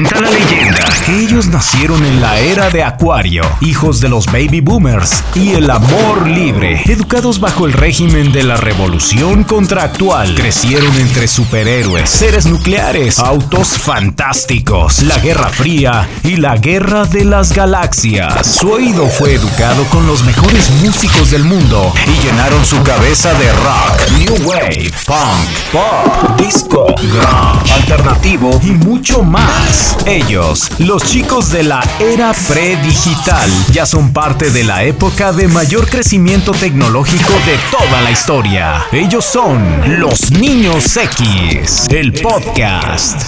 Cuenta la leyenda que ellos nacieron en la era de Acuario, hijos de los baby boomers y el amor libre, educados bajo el régimen de la revolución contractual. Crecieron entre superhéroes, seres nucleares, autos fantásticos, la Guerra Fría y la Guerra de las Galaxias. Su oído fue educado con los mejores músicos del mundo y llenaron su cabeza de rock, new wave, funk, pop, disco, grunge, alternativo y mucho más. Ellos, los chicos de la era predigital, ya son parte de la época de mayor crecimiento tecnológico de toda la historia. Ellos son los Niños X, el podcast.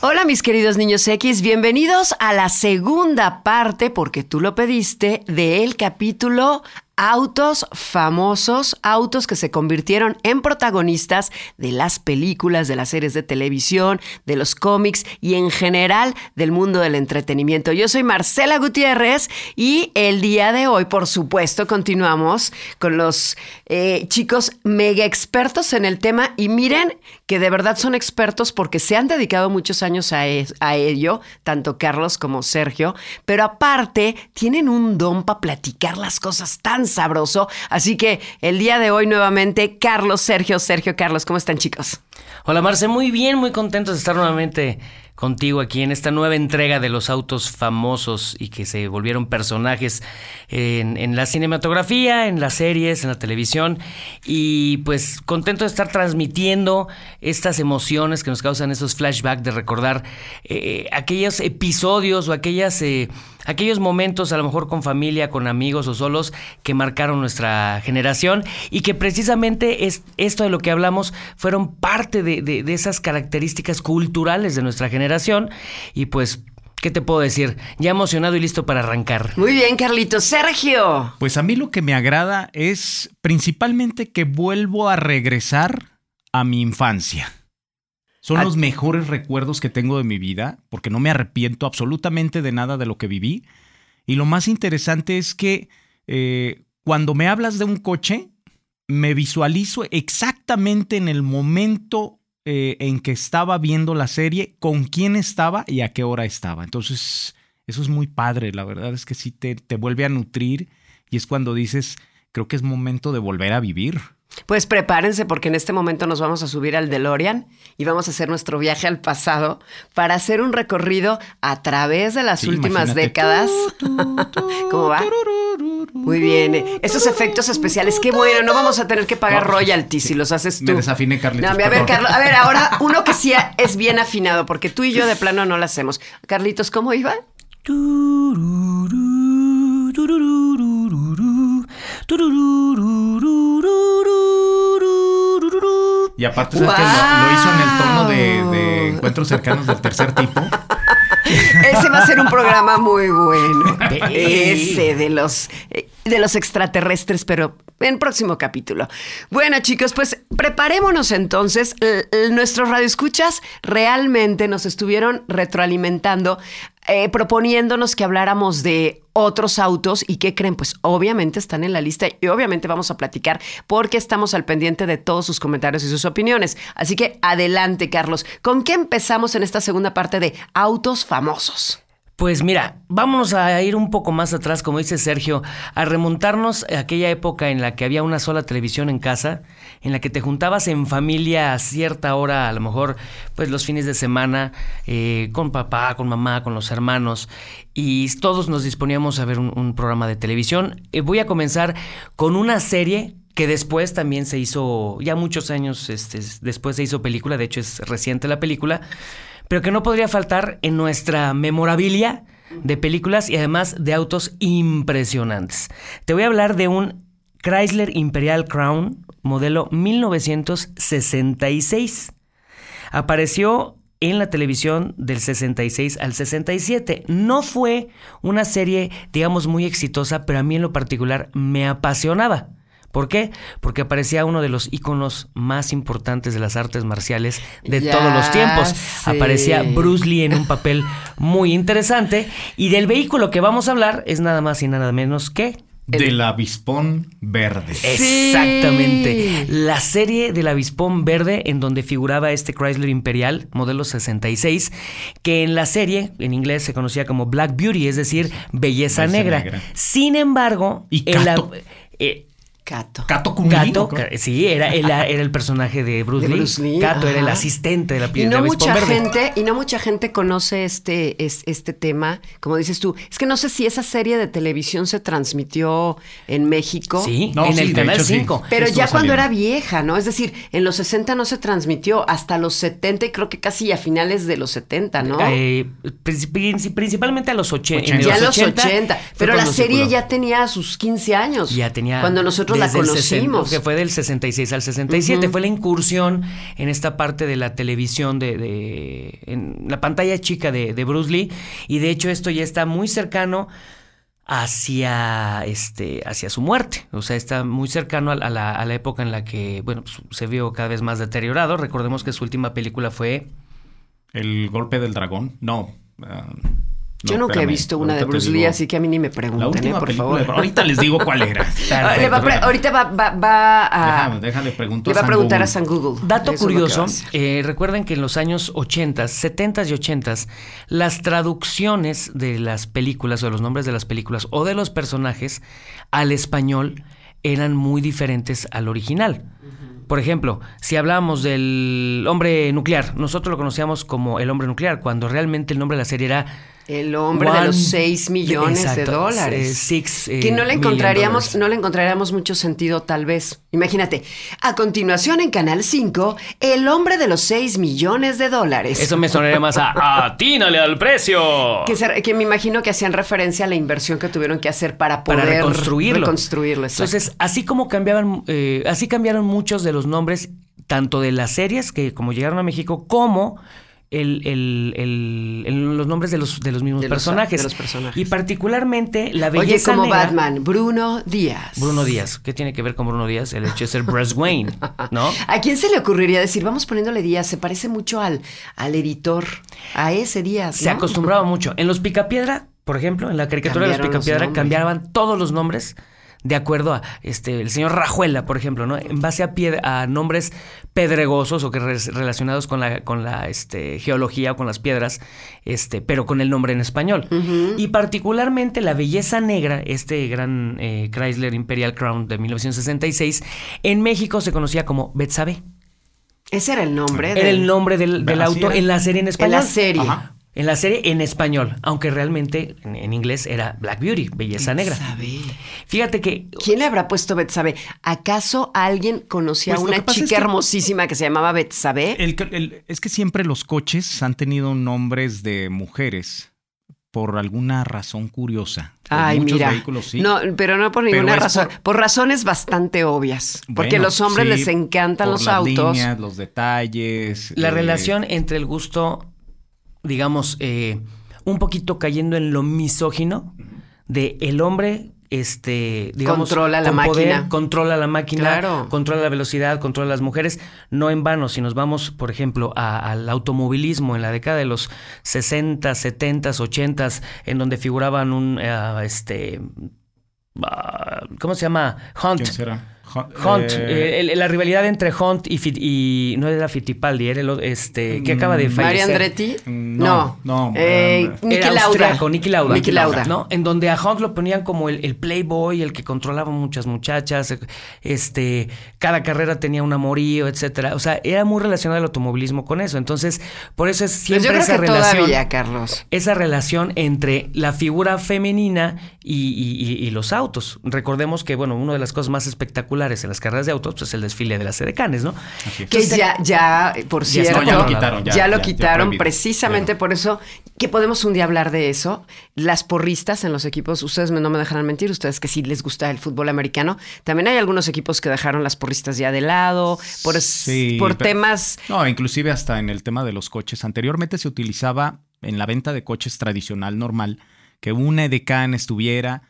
Hola mis queridos niños X, bienvenidos a la segunda parte, porque tú lo pediste, del capítulo autos famosos, autos que se convirtieron en protagonistas de las películas, de las series de televisión, de los cómics y en general del mundo del entretenimiento. Yo soy Marcela Gutiérrez y el día de hoy, por supuesto, continuamos con los eh, chicos mega expertos en el tema y miren que de verdad son expertos porque se han dedicado muchos años a, a ello, tanto Carlos como Sergio, pero aparte tienen un don para platicar las cosas tan sabroso. Así que el día de hoy nuevamente, Carlos, Sergio, Sergio, Carlos, ¿cómo están chicos? Hola Marce, muy bien, muy contentos de estar nuevamente contigo aquí en esta nueva entrega de los autos famosos y que se volvieron personajes en, la cinematografía, en las series, en la televisión. Y pues contento de estar transmitiendo estas emociones que nos causan esos flashbacks de recordar eh, aquellos episodios o aquellas... Eh, aquellos momentos, a lo mejor con familia, con amigos o solos, que marcaron nuestra generación y que precisamente es esto de lo que hablamos fueron parte de, de esas características culturales de nuestra generación y pues ¿Qué te puedo decir? Ya emocionado y listo para arrancar. Muy bien, Carlitos. Sergio. Pues a mí lo que me agrada es principalmente que vuelvo a regresar a mi infancia. Son los mejores recuerdos que tengo de mi vida, porque no me arrepiento absolutamente de nada de lo que viví. Y lo más interesante es que eh, cuando me hablas de un coche, me visualizo exactamente en el momento eh, en que estaba viendo la serie, con quién estaba y a qué hora estaba. Entonces, eso es muy padre. La verdad es que sí te, te vuelve a nutrir y es cuando dices, creo que es momento de volver a vivir. Pues prepárense porque en este momento nos vamos a subir al DeLorean y vamos a hacer nuestro viaje al pasado para hacer un recorrido a través de las últimas décadas. ¿Cómo va? Muy bien. Esos efectos especiales, qué bueno. No vamos a tener que pagar royalties si los haces tú. Me desafiné, Carlitos. a ver, Carlos, a ver, ahora uno que sí es bien afinado porque tú y yo de plano no lo hacemos. Carlitos, ¿cómo iba? Y aparte, ¿sabes que lo, hizo en el tono de, encuentros cercanos del tercer tipo? Ese va a ser un programa muy bueno. Ese de los, de los extraterrestres, pero en próximo capítulo. Bueno, chicos, pues preparémonos entonces. nuestros radioescuchas realmente nos estuvieron retroalimentando eh, proponiéndonos que habláramos de otros autos y qué creen, pues obviamente están en la lista y obviamente vamos a platicar porque estamos al pendiente de todos sus comentarios y sus opiniones. Así que adelante, Carlos. ¿Con qué empezamos en esta segunda parte de autos famosos? Pues mira, vámonos a ir un poco más atrás, como dice Sergio, a remontarnos a aquella época en la que había una sola televisión en casa, en la que te juntabas en familia a cierta hora, a lo mejor pues los fines de semana, eh, con papá, con mamá, con los hermanos, y todos nos disponíamos a ver un, programa de televisión. Eh, voy a comenzar con una serie que después también se hizo, ya muchos años este, después se hizo película, de hecho es reciente la película pero que no podría faltar en nuestra memorabilia de películas y además de autos impresionantes. Te voy a hablar de un Chrysler Imperial Crown modelo 1966. Apareció en la televisión del 66 al 67. No fue una serie, digamos, muy exitosa, pero a mí en lo particular me apasionaba. ¿Por qué? Porque aparecía uno de los íconos más importantes de las artes marciales de todos los tiempos. Aparecía Bruce Lee en un papel muy interesante. Y del vehículo que vamos a hablar es nada más y nada menos que Del avispón verde. Exactamente. La serie del avispón verde en donde figuraba este Chrysler Imperial, modelo 66, que en la serie, en inglés, se conocía como Black Beauty, es decir, belleza, Belleza negra. negra. Sin embargo, Y en la- Kato. eh, Cato. Cato Kunli, Kato, ¿o cómo? ca- sí, era, era, era el personaje de Bruce, De Lee. Bruce Lee, Kato era el ajá. asistente de la Y piel no de mucha verde. gente, y no mucha gente conoce este, es- este tema, como dices tú. Es que no sé si esa serie de televisión se transmitió en México. Sí, No, en sí, el Canal hecho, sí. 5. Pero Estuvo ya cuando saliendo. era vieja, ¿no? Es decir, en los 60 no se transmitió, hasta los 70 y creo que casi a finales de los 70, ¿no? Eh, princip- princip- principalmente a los 80. Ochenta. ya en los 80. Pero la serie ya ya tenía sus 15 años. Ya tenía. Cuando nosotros la desde el 60, conocimos. que fue del 66 al 67. Ujú. Fue la incursión en esta parte de la televisión, de, de- en la pantalla chica de, de Bruce Lee. Y de hecho, esto ya está muy cercano hacia este hacia su muerte o sea está muy cercano a, a la, a la época en la que bueno pues, se vio cada vez más deteriorado recordemos que su última película fue El golpe del dragón. No. ah, Yo no, nunca he visto una de Bruce Lee, así que a mí ni me pregunten, ¿eh? última por favor. Ahorita les digo cuál era. Va pre- Perfecto. ahorita va, va- va a. Déjame, déjale, pregunto le va a San preguntar Google. a San Google. Dato curioso, eh, recuerden que en los años 80, 70 y 80, las traducciones de las películas o de los nombres de las películas o de los personajes al español eran muy diferentes al original. Por ejemplo, si hablábamos del hombre nuclear, nosotros lo conocíamos como el hombre nuclear, cuando realmente el nombre de la serie era El hombre de los 6 millones de dólares. eh, six, eh, que no le encontraríamos, no le encontraríamos mucho sentido, tal vez. Imagínate, a continuación en Canal 5, el hombre de los 6 millones de dólares. Eso me sonaría más a ¡Atínale al precio! que, se- que me imagino que hacían referencia a la inversión que tuvieron que hacer para poder para reconstruirlo. Entonces, así como cambiaban, eh, así cambiaron muchos de los nombres, tanto de las series que como llegaron a México, como el, el- el- el- los nombres de los, de los mismos De los- personajes. de los personajes. Y particularmente la Oye, belleza como negra- Batman, Bruno Díaz. Bruno Díaz. ¿Qué tiene que ver con Bruno Díaz? El hecho de ser Bruce Wayne, ¿no? ¿A quién se le ocurriría decir, vamos poniéndole Díaz? Se parece mucho al, al editor, a ese Díaz. Se acostumbraba mucho. En los Picapiedra, por ejemplo, en la caricatura de los Picapiedra, cambiaban todos los nombres de acuerdo a este el señor Rajuela, por ejemplo, ¿no? En base a, pied- a nombres pedregosos o que re- relacionados con la con la este, geología o con las piedras, este, pero con el nombre en español. Y particularmente la belleza negra, este gran eh, Chrysler Imperial Crown de 1966, en México se conocía como Betsabe. Ese era el nombre. Era del- el nombre del, del Así auto en la serie en En español. la serie. Ajá. En la serie en español, aunque realmente en, en inglés era Black Beauty, belleza negra. Betsabe. Fíjate que ¿Quién le habrá puesto Betsabe? ¿Acaso alguien conocía Pues a una es chica que- hermosísima que se llamaba Betsabe? El es que siempre los coches han tenido nombres de mujeres por alguna razón curiosa. Ay, muchos mira. vehículos, sí. No, pero no por ninguna razón. por- Por... razones bastante obvias. Porque Bueno, los hombres sí, les encantan por los las autos. líneas, los detalles. la eh, relación entre el gusto, digamos, eh, un poquito cayendo en lo misógino de el hombre, este, digamos, Controla la con poder, máquina. controla la máquina, Claro. controla la velocidad, controla las mujeres. No en vano, si nos vamos, por ejemplo, a- al automovilismo en la década de los 60, 70, 80, en donde figuraban un, eh, este, ah, ¿cómo se llama? Hunt. ¿Quién será? Hunt. Hunt, eh, eh, el- la rivalidad entre Hunt y, Fit- y no era Fittipaldi, era el este que acaba de Mm, fallecer. Mario Andretti. No, no, Eh, eh, Niki Lauda. austriaco, Niki Lauda. Niki Lauda. ¿no? En donde a Hunt lo ponían como el, el playboy, el que controlaba muchas muchachas, este, cada carrera tenía un amorío, etcétera. O sea, era muy relacionado el automovilismo con eso. Entonces, por eso es Pues siempre yo creo esa que relación. todavía, Carlos. Esa relación entre la figura femenina y, y- y- y los autos. Recordemos que, bueno, una de las cosas más espectaculares en las carreras de autos, pues es el desfile de las edecanes, ¿no? así. Que ya, ya, por cierto, ya lo quitaron, ya, ya lo quitaron precisamente por eso que podemos un día hablar de eso. Las porristas en los equipos, ustedes me- no me dejarán mentir, ustedes que sí les gusta el fútbol americano, también hay algunos equipos que dejaron las porristas ya de lado por, Sí, por pero- temas No, inclusive hasta en el tema de los coches. Anteriormente se utilizaba en la venta de coches tradicional normal que una edecán estuviera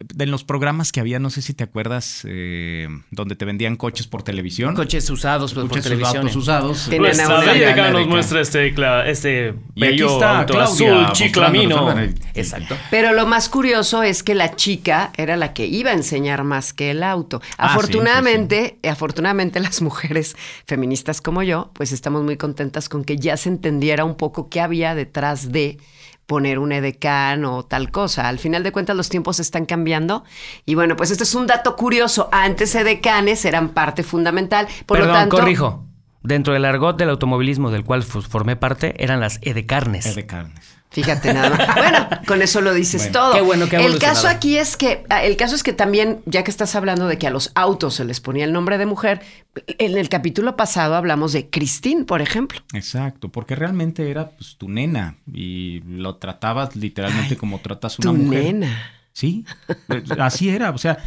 de los programas que había, no sé si te acuerdas, eh, donde te vendían coches por televisión. Coches usados por, por Coches televisión. autos usados. Tenían Pues, acá nos muestra este, este bello está auto Claudia azul chiclamino. Exacto. Pero lo más curioso es que la chica era la que iba a enseñar más que el auto. Ah, sí, afortunadamente, afortunadamente las mujeres feministas como yo, pues estamos muy contentas con que ya se entendiera un poco qué había detrás de poner un edecán o tal cosa. Al final de cuentas los tiempos están cambiando y bueno, pues este es un dato curioso. Antes edecanes eran parte fundamental, por Perdón, lo tanto corrijo. Dentro del argot del automovilismo del cual formé parte, eran las edecarnes. Eh, de carnes. Fíjate nada más. Bueno, con eso lo dices Bueno. todo. Qué bueno que ha El caso aquí es que, ah, el caso es que también, ya que estás hablando de que a los autos se les ponía el nombre de mujer, en el capítulo pasado hablamos de Christine, por ejemplo. Exacto, porque realmente era pues, tu nena y lo tratabas literalmente como tratas una Tu mujer. nena. Sí, eh, así era. O sea,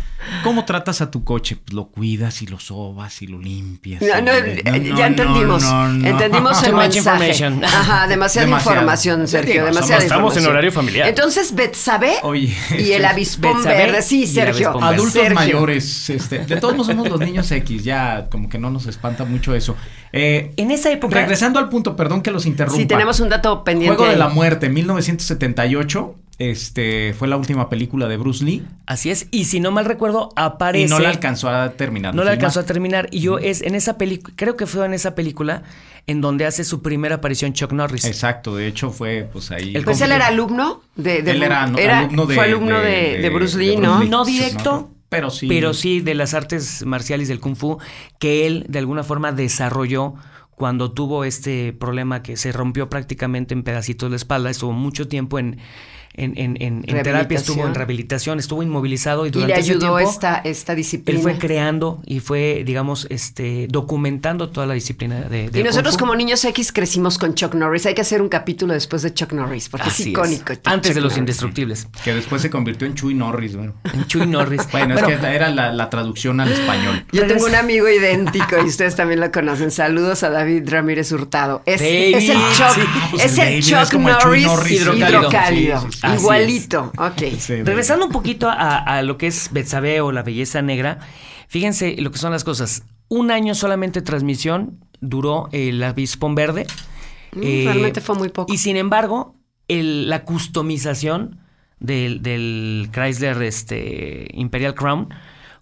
¿cómo tratas a tu coche? Pues lo cuidas y lo sobas y lo limpias. No, no, no, ya no, entendimos. no, no. Entendimos el Too much mensaje. information. Ajá, demasiada Demasiado. información, Sergio. Digo, demasiada somos- estamos en información. horario familiar. Entonces, Betsabe Oye, y el avispón Betsabé verde. Sí, Sergio. avispón. Adultos Sergio. mayores, este, de todos modos somos los niños X, ya como que no nos espanta mucho eso. Eh, En esa época. regresando al punto, perdón que los interrumpa. Sí, tenemos un dato pendiente. Juego de la Muerte, 1978, este, fue la última película de Bruce Lee Así es. Y si no mal recuerdo, aparece. y no la alcanzó a terminar. No la alcanzó a terminar. Y yo es en esa película, creo que fue en esa película en donde hace su primera aparición Chuck Norris. Exacto, de hecho fue pues ahí. El Pues él era alumno de, de Él era, alumno de fue alumno de, de Bruce Lee, ¿no? No directo, Pero sí. Pero sí de las artes marciales del kung fu que él de alguna forma desarrolló cuando tuvo este problema que se rompió prácticamente en pedacitos la espalda, estuvo mucho tiempo en, en, en, en- en terapia, estuvo en Rehabilitación. estuvo inmovilizado y Y durante le ese ayudó tiempo esta, esta disciplina. él fue creando y fue, digamos, este documentando toda la disciplina de, de y nosotros como niños X crecimos con Chuck Norris. Hay que hacer un capítulo después de Chuck Norris, porque Así es icónico. es. Antes Chuck de los Norris. indestructibles. Que después se convirtió en Chuy Norris, bueno. En Chuy Norris. Bueno, Bueno, es que era la, la traducción al español. Yo tengo un amigo idéntico y ustedes también lo conocen. Saludos a David Ramírez Hurtado. Es, David. es el Chuck, Sí, pues es el el David Chuck el Norris, Norris hidrocálido. hidrocálido. Sí, sí, es. Igualito. Ok. Sí, Regresando un poquito a, a lo que es Betsabe o la belleza negra, fíjense lo que son las cosas. Un año solamente de transmisión duró el avispón verde. Mm, realmente fue muy poco. Y sin embargo, el- la customización del, del Chrysler este, Imperial Crown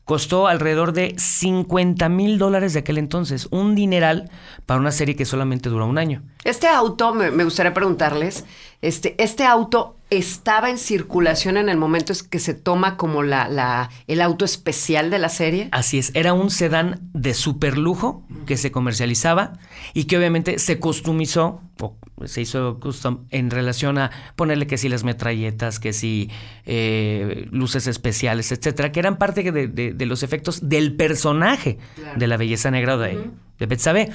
costó alrededor de 50 mil dólares de aquel entonces. Un dineral para una serie que solamente duró un año. Este auto, me, me gustaría preguntarles, este, este auto estaba en circulación en el momento que se toma como la, la, el auto especial de la serie. Así es, era un sedán de super lujo que se comercializaba y que obviamente se customizó o se hizo custom en relación a ponerle que si las metralletas, que si eh, luces especiales, etcétera, que eran parte de, de- de los efectos del personaje de la belleza negra de, de Betsabe.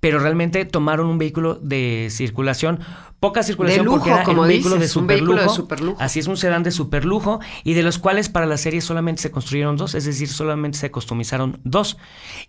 Pero realmente tomaron un vehículo de circulación, poca circulación lujo, porque era como un vehículo de un vehículo de superlujo. Así es, un sedán de superlujo y de los cuales para la serie solamente se construyeron dos, es decir, solamente se customizaron dos.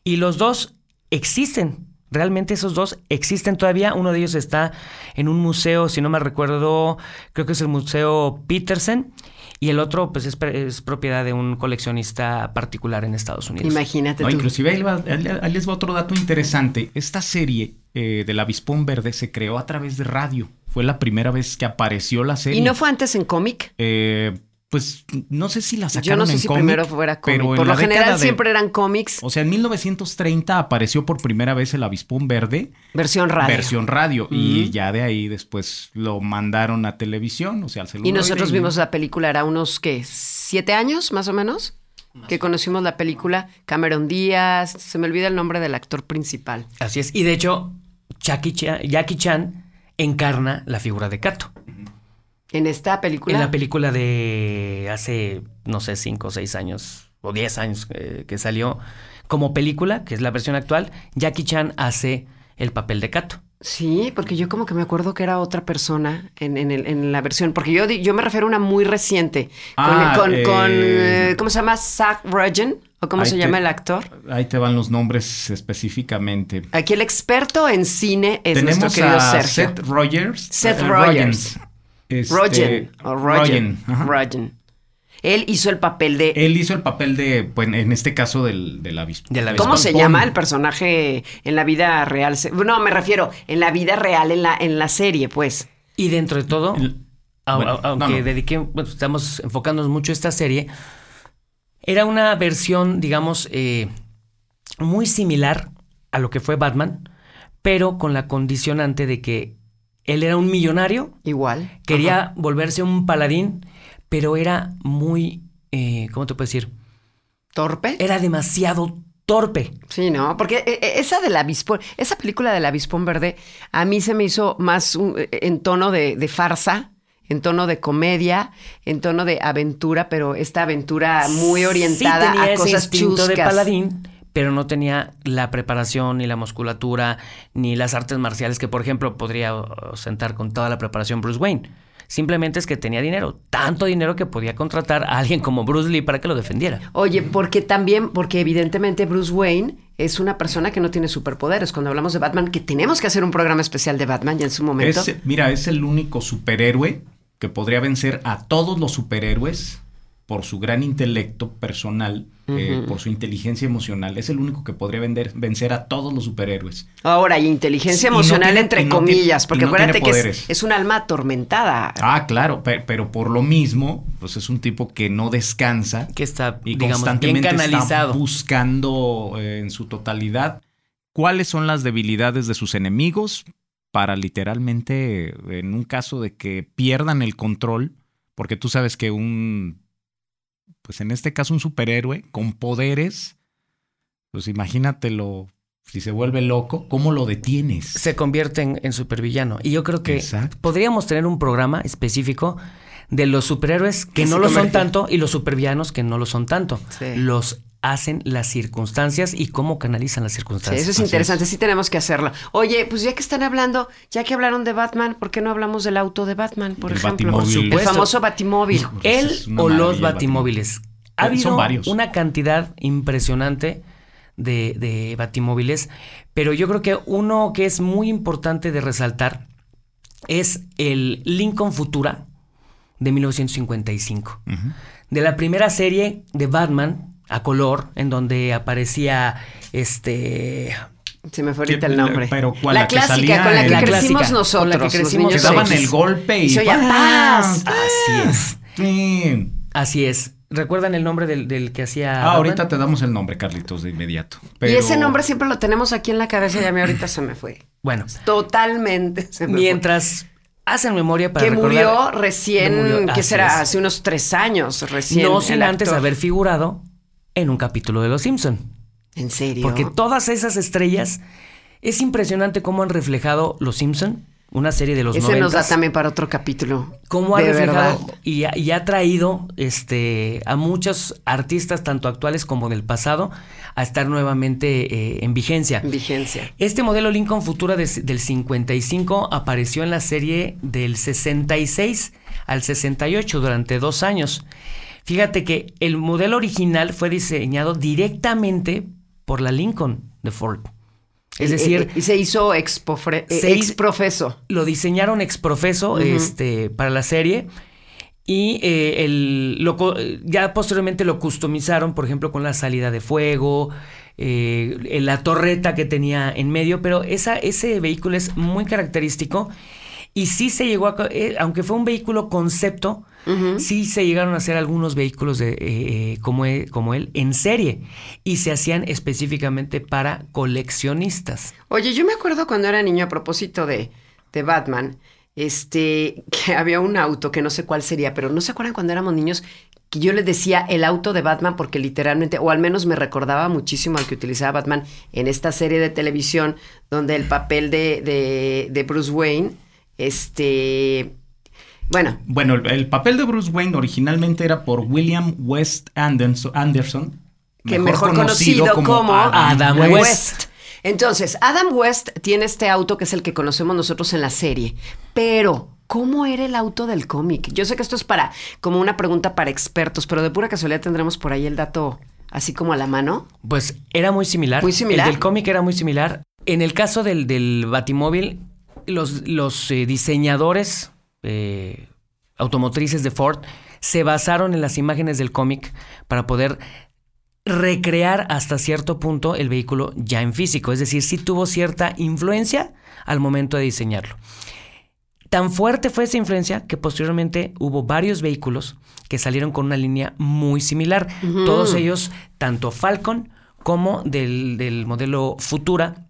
Y los dos existen. Realmente esos dos existen todavía. Uno de ellos está en un museo, si no me recuerdo, creo que es el Museo Petersen. Y el otro, pues, es, pre- es propiedad de un coleccionista particular en Estados Unidos. Imagínate No, tú. inclusive ahí, va- ahí les va otro dato interesante. Esta serie eh, del avispón verde se creó a través de radio. Fue la primera vez que apareció la serie. ¿Y no fue antes en cómic? Eh, pues no sé si la sacaron Yo no sé en si cómic, primero fuera cómic. pero en Por lo general de- siempre eran cómics, O sea, en 1930 apareció por primera vez el avispón verde, versión radio. versión radio, y ya de ahí después lo mandaron a televisión, o sea, al Y celular. nosotros vimos la película, era unos, ¿qué? ¿Siete años más o menos? Que conocimos la película. Cameron Díaz, se me olvida el nombre del actor principal. Así es. Y de hecho, Jackie Chan, Jackie Chan encarna la figura de Kato. En esta película. En la película de hace, no sé, cinco o seis años o diez años eh, que salió como película, que es la versión actual, Jackie Chan hace el papel de Kato. Sí, porque yo como que me acuerdo que era otra persona en, en el- en la versión, porque yo, di- yo me refiero a una muy reciente, con, Ah, con, eh, con, eh, ¿cómo se llama? Zach Rogen, o cómo se te- llama el actor. Ahí te van los nombres específicamente. Aquí el experto en cine es Tenemos nuestro querido a Sergio. Seth Rogers. Seth Rogers. Este, Rogen, Rogen, Rogen, ajá. Rogen. Él hizo el papel de... Él hizo el papel de, pues, en este caso, del, del ¿Cómo se llama el personaje en la vida real? Se- No, me refiero en la vida real, en la, en la serie, pues. Y dentro de todo, El- bueno, aunque no, no. dediqué- bueno, estamos enfocándonos mucho en esta serie, era una versión, digamos, eh, muy similar a lo que fue Batman, pero con la condicionante de que él era un millonario, Igual. quería Ajá. volverse un paladín, pero era muy, eh, ¿cómo te puedo decir? ¿Torpe? Era demasiado torpe. Sí, ¿no? Porque eh, eh, esa del avispón, esa película del avispón verde, a mí se me hizo más un- eh, en tono de, de farsa, en tono de comedia, en tono de aventura, pero esta aventura muy Sí orientada tenía a ese cosas instinto de chuscas. paladín, pero no tenía la preparación, ni la musculatura, ni las artes marciales que, por ejemplo, podría ostentar con toda la preparación Bruce Wayne. Simplemente es que tenía dinero, tanto dinero que podía contratar a alguien como Bruce Lee para que lo defendiera. Oye, porque también, porque evidentemente Bruce Wayne es una persona que no tiene superpoderes. Cuando hablamos de Batman, que tenemos que hacer un programa especial de Batman ya en su momento. Es- mira, es el único superhéroe que podría vencer a todos los superhéroes por su gran intelecto personal, eh, por su inteligencia emocional. Es el único que podría vender- vencer a todos los superhéroes. Ahora, y inteligencia Sí, y no emocional tiene- entre no comillas, porque no acuérdate que es, un alma atormentada. Ah, claro, pe- pero, por lo mismo, pues es un tipo que no descansa Que está, y digamos, bien constantemente canalizado. está buscando eh, en su totalidad cuáles son las debilidades de sus enemigos para literalmente, en un caso de que pierdan el control, porque tú sabes que un, pues en este caso un superhéroe con poderes, pues imagínatelo, si se vuelve loco, ¿cómo lo detienes? se convierte en, en supervillano. Y yo creo que Exacto. podríamos tener un programa específico de los superhéroes que Que no lo son tanto y los supervillanos que no lo son tanto. Sí. Los hacen las circunstancias y cómo canalizan las Sí, circunstancias. eso es Así interesante, sí tenemos que hacerlo. Oye, pues ya que están hablando, ya que hablaron de Batman, ¿por qué no hablamos del auto de Batman, por El ejemplo? Batimóvil. El famoso Batimóvil. Él o los batimóviles. Ha Son habido varios. una cantidad impresionante de, de batimóviles, pero yo creo que uno que es muy importante de resaltar es el Lincoln Futura de 1955. Ujú. De la primera serie de Batman a color, en donde aparecía este Se me fue ahorita el ¿Qué- nombre. pero cuál? La, La que clásica, salía con la que La crecimos clásica, nosotros. con la que crecimos Que daban el golpe y, Y se oía ¡pam! paz. Así es. Sí. Así es. ¿Recuerdan el nombre del, del que hacía? Ah, Batman? ahorita te damos el nombre, Carlitos, de inmediato. Y ese nombre siempre lo tenemos aquí en la cabeza y a mí ahorita se me fue. Bueno, Totalmente se me mientras hacen memoria fue. para Que recordar- murió recién, murió, ¿qué así será? es. Hace unos tres años recién. no sin antes haber figurado en un capítulo de Los Simpson. ¿En serio? Porque todas esas estrellas es impresionante cómo han reflejado Los Simpson, una serie de los Ese nos da 90s, también para otro capítulo. cómo ha reflejado y ha, y ha traído este, a muchos artistas, tanto actuales como del pasado, a estar nuevamente eh, en vigencia. En vigencia. Este modelo Lincoln Futura de- del 55 apareció en la serie del 66 al 68 durante dos años. Fíjate que el modelo original fue diseñado directamente por la Lincoln de Ford. Es Eh, decir, eh, y se hizo expofre- eh, se hizo- exprofeso. lo diseñaron ex profeso este, para la serie y eh, el, lo ya posteriormente lo customizaron, por ejemplo, con la salida de fuego, eh, la torreta que tenía en medio, pero esa, ese vehículo es muy característico y sí se llegó a, eh, aunque fue un vehículo concepto, sí se llegaron a hacer algunos vehículos de, eh, como, e- como él en serie y se hacían específicamente para coleccionistas. Oye, yo me acuerdo cuando era niño a propósito de, de Batman, este, que había un auto que no sé cuál sería, pero no se acuerdan cuando éramos niños que yo les decía el auto de Batman porque literalmente, o al menos me recordaba muchísimo al que utilizaba Batman en esta serie de televisión donde el papel de, de, de Bruce Wayne, este, bueno, Bueno, el, el papel de Bruce Wayne originalmente era por William West Anderson, Anderson que mejor, conocido, como, Adam West. Entonces, Adam West tiene este auto que es el que conocemos nosotros en la serie, pero ¿cómo era el auto del cómic? Yo sé que esto es para como una pregunta para expertos, pero de pura casualidad tendremos por ahí el dato así como a la mano. Pues era muy similar. Muy similar. El del cómic era muy similar. En el caso del, del Batimóvil, los, los eh, diseñadores eh, automotrices de Ford se basaron en las imágenes del cómic para poder recrear hasta cierto punto el vehículo ya en físico. Es decir, sí tuvo cierta influencia al momento de diseñarlo. Tan fuerte fue esa influencia que posteriormente hubo varios vehículos que salieron con una línea muy similar. Todos ellos, tanto Falcon como del, del modelo Futura,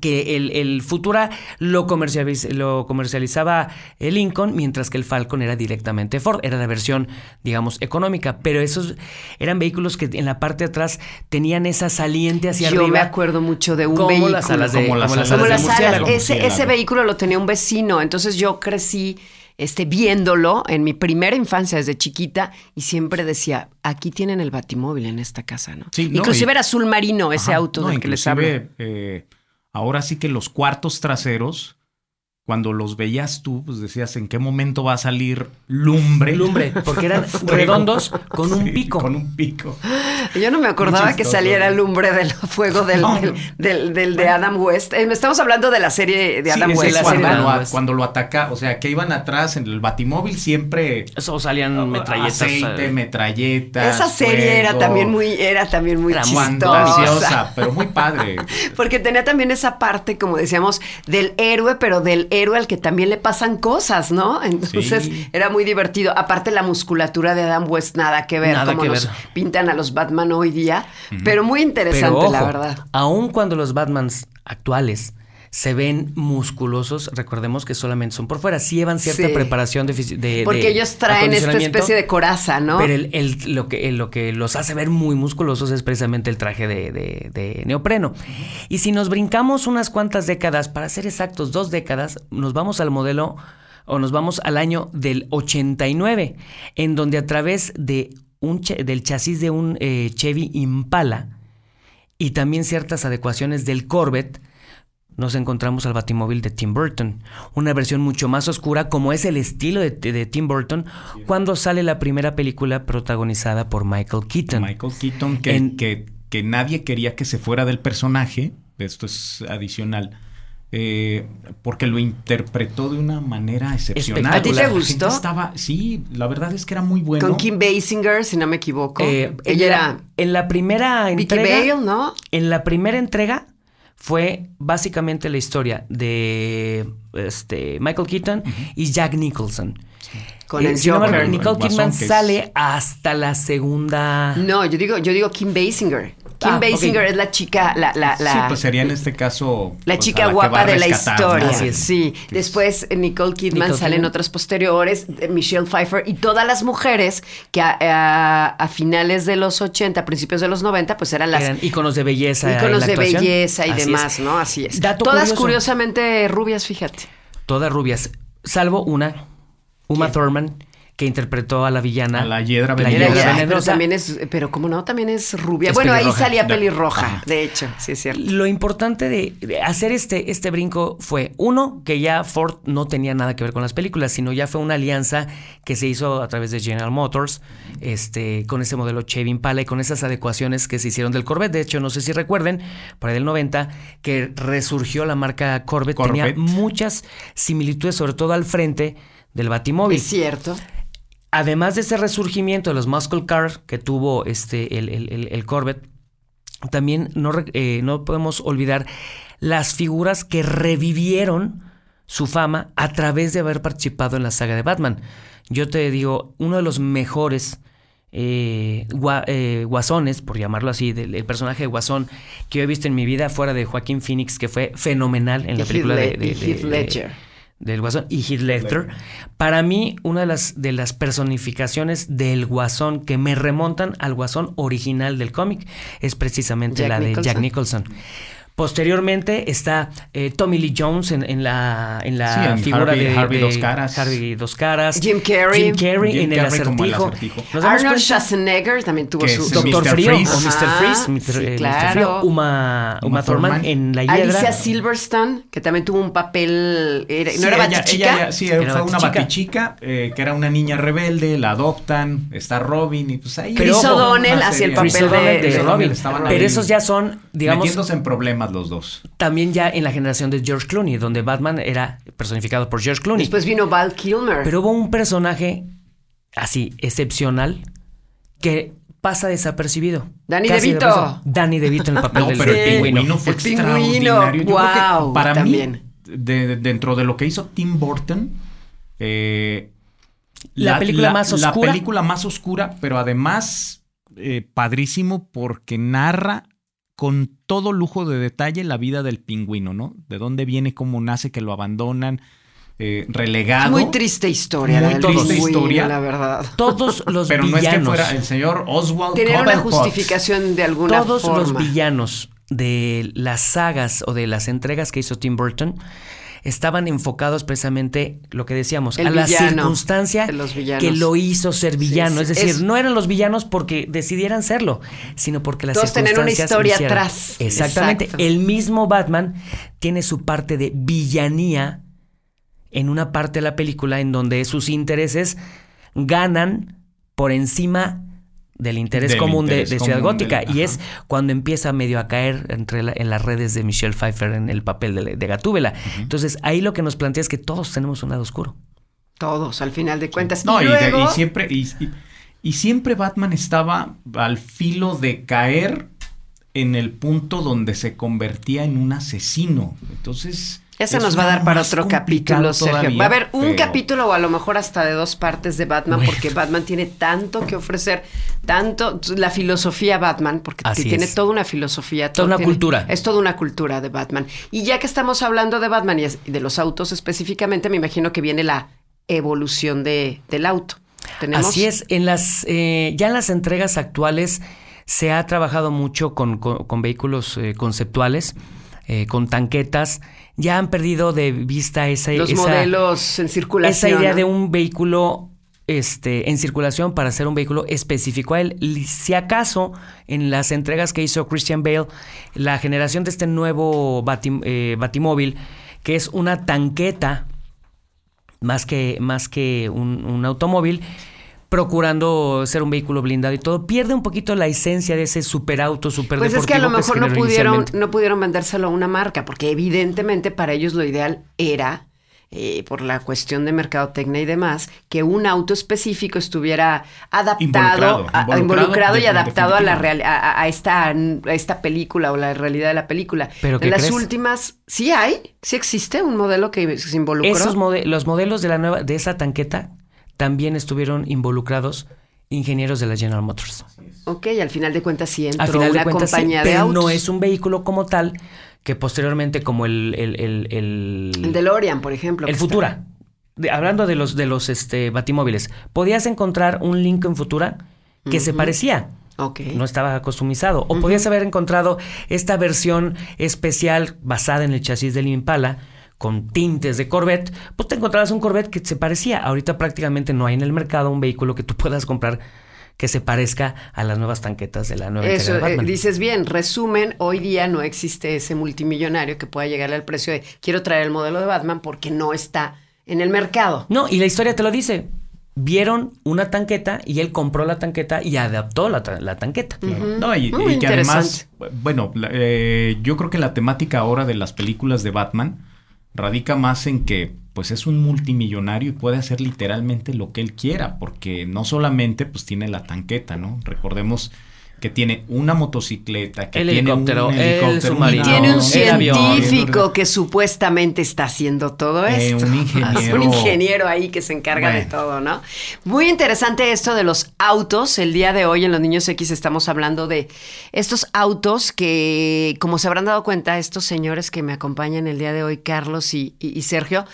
que el, el Futura lo, comercializ- lo comercializaba el Lincoln, mientras que el Falcon era directamente Ford, era la versión, digamos, económica, pero esos eran vehículos que en la parte de atrás tenían esa saliente hacia Yo arriba. me acuerdo mucho de un como vehículo. las alas de, Como las como las alas Como alas de las alas. murciélago. Ese, ese vehículo lo tenía un vecino, entonces yo crecí este, viéndolo en mi primera infancia desde chiquita y siempre decía, aquí tienen el batimóvil en esta casa, ¿no? Sí, no, Inclusive y- era azul marino ese Ajá, auto no, del que les hablo. eh, ahora sí que los cuartos traseros, cuando los veías tú, pues decías en qué momento va a salir lumbre. Lumbre, porque eran redondos con un Sí, pico. Con un pico. Yo no me acordaba que saliera lumbre del fuego del, No. del, del- del de Adam West. Eh, estamos hablando de la serie de Adam West. es la serie cuando, lo, Adam a- West. cuando lo ataca, o sea, que iban atrás en el batimóvil siempre Eso salían metralletas. aceite, eh, metralletas. Esa serie era también muy, era también muy Era muy chistosa. fantasiosa, pero muy padre. Porque tenía también esa parte, como decíamos, del héroe, pero del héroe al que también le pasan cosas, ¿no? Entonces Sí. era muy divertido. Aparte la musculatura de Adam West, nada que ver, Nada como que nos ver. pintan a los Batman hoy día. Pero muy interesante, Pero ojo, la verdad. aun cuando los Batmans actuales se ven musculosos, recordemos que solamente son por fuera. Sí llevan cierta Sí. preparación de, Porque de ellos traen esta especie de coraza, ¿no? Pero el- el- lo, que, lo que los hace ver muy musculosos es precisamente el traje de, de- neopreno. Y si nos brincamos unas cuantas décadas, para ser exactos, dos décadas, nos vamos al modelo o nos vamos al año del 89, en donde a través de un del chasis de un eh, Chevy Impala y también ciertas adecuaciones del Corvette, nos encontramos al Batimóvil de Tim Burton, una versión mucho más oscura como es el estilo de, de Tim Burton cuando sale la primera película protagonizada por Michael Keaton. Michael Keaton, que, En- que, que nadie quería que se fuera del personaje, esto es adicional, eh, porque lo interpretó de una manera excepcional. ¿A ti te La gustó? Estaba, sí, la verdad es que era muy bueno. Con Kim Basinger, si no me equivoco. Eh, Ella en, era la, en la primera Vicky entrega, Bale, ¿no? en la primera entrega fue básicamente la historia de este, Michael Keaton y Jack Nicholson. Con Eh, el. Nicole Kidman sale hasta la segunda. No, yo digo, yo digo Kim Basinger. Kim Ah, Basinger ok. es la chica, la, la, la, Sí, pues sería en este caso. la pues, chica guapa de la historia. ¿no? Así es. Sí. Después eh, Nicole Kidman Nicole sale en Kidman. otras posteriores, eh, Michelle Pfeiffer y todas las mujeres que a, a- a finales de los 80, principios de los 90, pues eran las Eran íconos de belleza. íconos de actuación. belleza y Así demás, es. ¿no? Así es. Dato Todas curioso. curiosamente rubias, fíjate. Todas rubias, salvo una, Uma ¿Quién? Thurman, que interpretó a la villana. A la Hiedra ya, pero Venenosa. también es, pero como no, también es rubia. Es bueno, ahí salía pelirroja, de hecho, sí es cierto. Lo importante de, de hacer este, este brinco fue, uno, que ya Ford no tenía nada que ver con las películas, sino ya fue una alianza que se hizo a través de General Motors, este, con ese modelo Chevy Impala y con esas adecuaciones que se hicieron del Corvette. De hecho, no sé si recuerden, por ahí del 90, que resurgió la marca Corvette, tenía muchas similitudes, sobre todo al frente del Batimóvil. Es cierto. Además de ese resurgimiento de los muscle cars que tuvo este, el, el- el- el Corvette, también no, eh, no podemos olvidar las figuras que revivieron su fama a través de haber participado en la saga de Batman. Yo te digo, uno de los mejores eh, gua- eh, guasones, por llamarlo así, del el personaje de Guasón que yo he visto en mi vida, fuera de Joaquín Phoenix, que fue fenomenal en Y la película de, Heath de- de- Heath de- Ledger. Del Guasón y Heath Ledger. Para mí, una de las, de las personificaciones del Guasón que me remontan al Guasón original del cómic es precisamente Jack la de Jack Nicholson. Posteriormente está eh, Tommy Lee Jones en, en la, en la Sí, en figura Harvey- de, Harvey de Dos Caras. Harvey Dos Caras. Jim Carrey. Jim Carrey Jim en el Carrey como el acertijo. acertijo. ¿Nos damos Arnold? Schwarzenegger también tuvo su Doctor Mr. Frío Freeze. o Mr. Freeze, Mr. sí, eh, Mr. claro. Frío, Uma, Uma Uma Thurman Thurman. en La Hiedra. Alicia Silverstone, que también tuvo un papel. era- Sí, ¿No era ella- batichica? ella- sí, Era fue una batichica. batichica eh, que era una niña rebelde, la adoptan, está Robin y pues ahí. Chris O'Donnell hacía el papel de- de de Robin. Pero esos ya son, digamos, metiéndose en problemas los dos. también ya en la generación de George Clooney, donde Batman era personificado por George Clooney. Después vino Val Kilmer. Pero hubo un personaje así excepcional que pasa desapercibido. Danny DeVito. Danny DeVito en el papel No, del pero el pingüino fue El pingüino, extraordinario. Yo creo que guau, para también. mí, de- de- dentro de lo que hizo Tim Burton, eh, La película más La oscura. película más oscura, pero además eh, padrísimo porque narra con todo lujo de detalle la vida del pingüino, ¿no? De dónde viene, cómo nace, que lo abandonan, eh, relegado. Muy triste historia, Muy la triste pingüino, historia. la verdad. Todos los Pero no villanos. es que fuera el señor Oswald Tener una justificación de alguna todos forma. los villanos de las sagas o de las entregas que hizo Tim Burton estaban enfocados precisamente, lo que decíamos, El a la circunstancia que lo hizo ser villano. sí. Es decir, Es- no eran los villanos porque decidieran serlo, sino porque las Todos tenían una circunstancias historia atrás. Exactamente. Exacto. El mismo Batman tiene su parte de villanía en una parte de la película en donde sus intereses ganan por encima del interés Del común de- interés de, Ciudad común del- Gótica. y ajá. es cuando empieza medio a caer entre la- en las redes de Michelle Pfeiffer en el papel de, de Gatúbela. Entonces ahí lo que nos plantea es que todos tenemos un lado oscuro. Todos, al final de cuentas. No, y, y, de- luego, y siempre, y, y- y siempre Batman estaba al filo de caer en el punto donde se convertía en un asesino. Entonces. Ese es nos va a dar para otro capítulo, Sergio. todavía, Va a haber un pero- capítulo o a lo mejor hasta de dos partes de Batman, Bueno. porque Batman tiene tanto que ofrecer, tanto la filosofía Batman, porque Así tiene es. toda una filosofía, Toda una tiene- cultura. Es toda una cultura de Batman. Y ya que estamos hablando de Batman y es- y de los autos específicamente, me imagino que viene la evolución de, del auto. Tenemos Así es, en las eh, ya en las entregas actuales se ha trabajado mucho con, con- con vehículos eh, conceptuales, eh, con tanquetas. Ya han perdido de vista esa, los esa- modelos en circulación. esa idea ¿no? de un vehículo este, en circulación para ser un vehículo específico a él. Si acaso en las entregas que hizo Christian Bale, la generación de este nuevo eh, batimóvil, que es una tanqueta más que, más que un, un automóvil, procurando ser un vehículo blindado y todo, pierde un poquito la esencia de ese superauto, super Pues es que a lo mejor no pudieron, no pudieron vendérselo a una marca, porque evidentemente para ellos lo ideal era, eh, por la cuestión de mercadotecnia y demás, que un auto específico estuviera adaptado, Involucrado, a- a- involucrado involucrado y adaptado a la real, a, a- esta, a esta película o la realidad de la película. ¿Pero en las crees? últimas, sí hay, sí existe un modelo que se involucró. Esos mode- los modelos de la nueva, de esa tanqueta, también estuvieron involucrados ingenieros de la General Motors. Ok, al final de cuentas sí entró Al final una de cuentas, sí, compañía de pero autos. no es un vehículo como tal que posteriormente, como el el, el, el- El DeLorean, por ejemplo. el Futura. De- hablando de los de los este, batimóviles, podías encontrar un Lincoln Futura que se parecía. Ok. No estaba customizado. O podías haber encontrado esta versión especial basada en el chasis del Impala con tintes de Corvette. Pues te encontrabas un Corvette que se parecía. Ahorita prácticamente no hay en el mercado un vehículo que tú puedas comprar que se parezca a las nuevas tanquetas de la nueva Eso, de eh, dices bien, resumen, hoy día no existe ese multimillonario que pueda llegarle al precio de quiero traer el modelo de Batman porque no está en el mercado. No, y la historia te lo dice. Vieron una tanqueta y él compró la tanqueta y adaptó la, ta- la tanqueta. No, y, Muy y que además, interesante. bueno, eh, yo creo que la temática ahora de las películas de Batman radica más en que pues es un multimillonario y puede hacer literalmente lo que él quiera, porque no solamente pues tiene la tanqueta, ¿no? Recordemos que tiene una motocicleta, que El tiene helicóptero, un el helicóptero, submarino, tiene un avión. científico que supuestamente está haciendo todo Eh, esto. un ingeniero. Un ingeniero ahí que se encarga de todo, ¿no? Muy interesante esto de los autos. El día de hoy en Los Niños X estamos hablando de estos autos que, como se habrán dado cuenta, estos señores que me acompañan el día de hoy, Carlos y, y- y Sergio,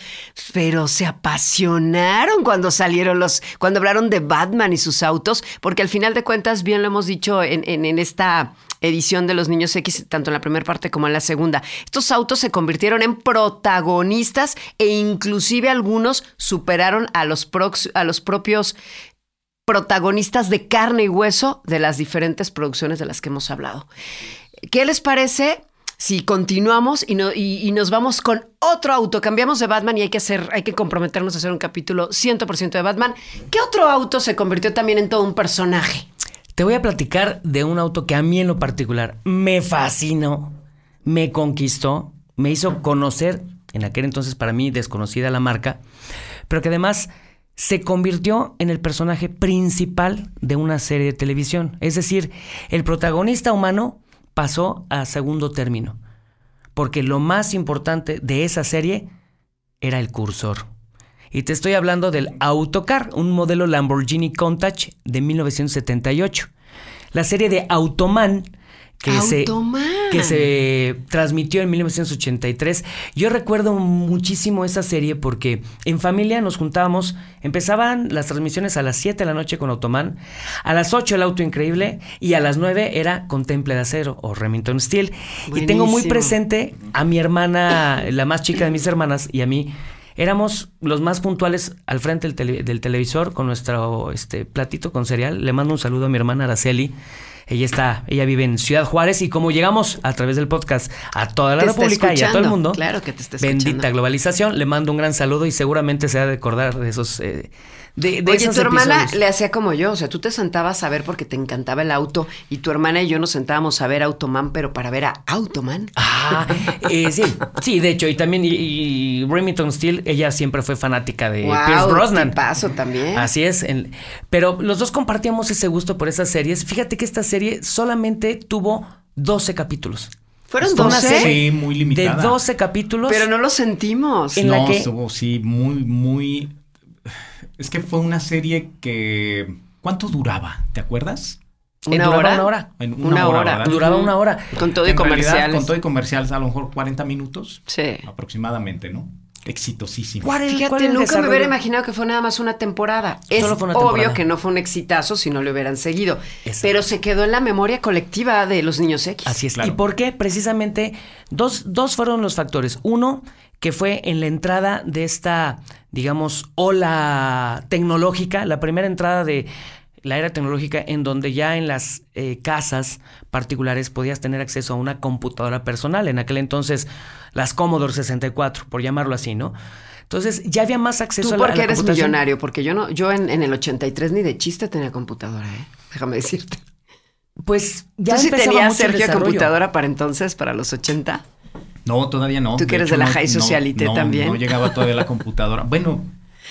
pero se apasionaron cuando salieron los, cuando hablaron de Batman y sus autos, porque al final de cuentas, bien lo hemos dicho en, esta edición de Los Niños X, tanto en la primera parte como en la segunda. Estos autos se convirtieron en protagonistas e inclusive algunos superaron a los, a los propios protagonistas de carne y hueso de las diferentes producciones de las que hemos hablado. ¿Qué les parece si continuamos y- y nos vamos con otro auto? Cambiamos de Batman y hay que, hacer, hay que comprometernos a hacer un capítulo 100% de Batman. ¿Qué otro auto se convirtió también en todo un personaje? Te voy a platicar de un auto que a mí en lo particular me fascinó, me conquistó, me hizo conocer, en aquel entonces para mí desconocida la marca, pero que además se convirtió en el personaje principal de una serie de televisión. Es decir, el protagonista humano pasó a segundo término, porque lo más importante de esa serie era el cursor. Y te estoy hablando del Autocar, un modelo Lamborghini Countach de 1978. La serie de Automan que se, que se transmitió en 1983. Yo recuerdo muchísimo esa serie porque en familia nos juntábamos, empezaban las transmisiones a las 7 de la noche con Automan, a las 8 el auto increíble y a las 9 era Contemple de Acero o Remington Steel. Y tengo muy presente a mi hermana, la más chica de mis hermanas, y a mí. Éramos los más puntuales al frente del, tele- del televisor con nuestro este, platito con cereal. Le mando un saludo a mi hermana Araceli. Ella está, ella vive en Ciudad Juárez y como llegamos a través del podcast a toda la Te República y a todo el mundo, Claro que te está bendita globalización, le mando un gran saludo y seguramente se ha de acordar de esos, eh, de, de Oye, tu hermana episodios. le hacía como yo, o sea, tú te sentabas a ver porque te encantaba el auto y tu hermana y yo nos sentábamos a ver Automan, pero para ver a Automan. Ah, eh, sí, sí, de hecho, y también y, y Remington Steel, ella siempre fue fanática de Wow, Pierce Brosnan. tipazo también. Así es, en- pero los dos compartíamos ese gusto por esas series. Fíjate que esta serie solamente tuvo 12 capítulos. Fueron Fue una 12, serie Sí, muy limitada. de 12 capítulos. pero no lo sentimos. En la no, que- estuvo, sí, muy, muy... Es que fue una serie que... ¿Cuánto duraba? ¿Te acuerdas? ¿Una hora? una hora. En Una hora. Duraba una hora. Con todo y En realidad, comerciales. con todo y comerciales, a lo mejor 40 minutos Sí. aproximadamente, ¿no? Exitosísimo. ¿Cuál era- cuál Fíjate, nunca me hubiera imaginado que fue nada más una temporada. Es Solo fue una obvio temporada. que no fue un exitazo si no le hubieran seguido. Exacto. Pero se quedó en la memoria colectiva de los niños X. Así es. Claro. ¿Y por qué? Precisamente dos, dos fueron los factores. Uno, que fue en la entrada de esta, digamos, ola tecnológica, la primera entrada de la era tecnológica en donde ya en las eh, casas particulares podías tener acceso a una computadora personal. En aquel entonces, las Commodore 64, por llamarlo así, ¿no? Entonces ya había más acceso Tú a la, a porque la eres millonario, porque yo no, yo en, en el 83 ni de chiste tenía computadora, ¿eh? Déjame decirte. Pues ya ¿Tú sí empezaba tenías, mucho Sergio, computadora para entonces, para los 80? No, todavía no. Tú que eres de la high socialité no, también. No llegaba todavía la computadora. Bueno,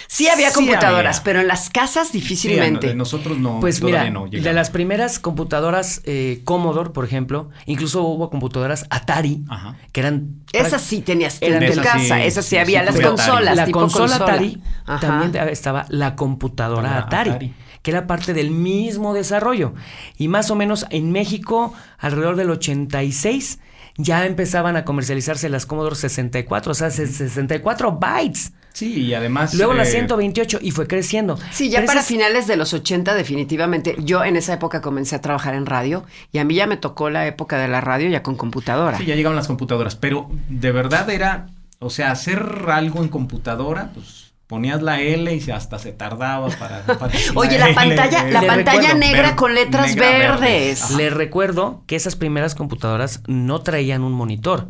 Sí había Sí computadoras, había. pero en las casas sí, difícilmente. de nosotros no. Pues mira, no de las primeras computadoras eh, Commodore, por ejemplo, incluso hubo computadoras Atari, Ajá. que eran... Esas sí tenías Eran en tu sí, casa, esas sí, sí, había sí las tuve Atari. consolas, la tipo consola, Atari, Ajá. también estaba la computadora La Atari, Atari. que era parte del mismo desarrollo. Y más o menos en México, alrededor del 86, ya empezaban a comercializarse las Commodore 64, o sea, 64 bytes. Sí, y además. Luego la eh, 128 y fue creciendo. Sí, ya Pero para esas- finales de los 80 definitivamente. Yo en esa época comencé a trabajar en radio y a mí ya me tocó la época de la radio ya con computadora. Sí, ya llegaban las computadoras, pero de verdad era, o sea, hacer algo en computadora, pues ponías la L y hasta se tardaba para... Oye, la L, pantalla, la Le pantalla recuerdo, negra ver- con letras negra, verdes. verdes. Les recuerdo que esas primeras computadoras no traían un monitor.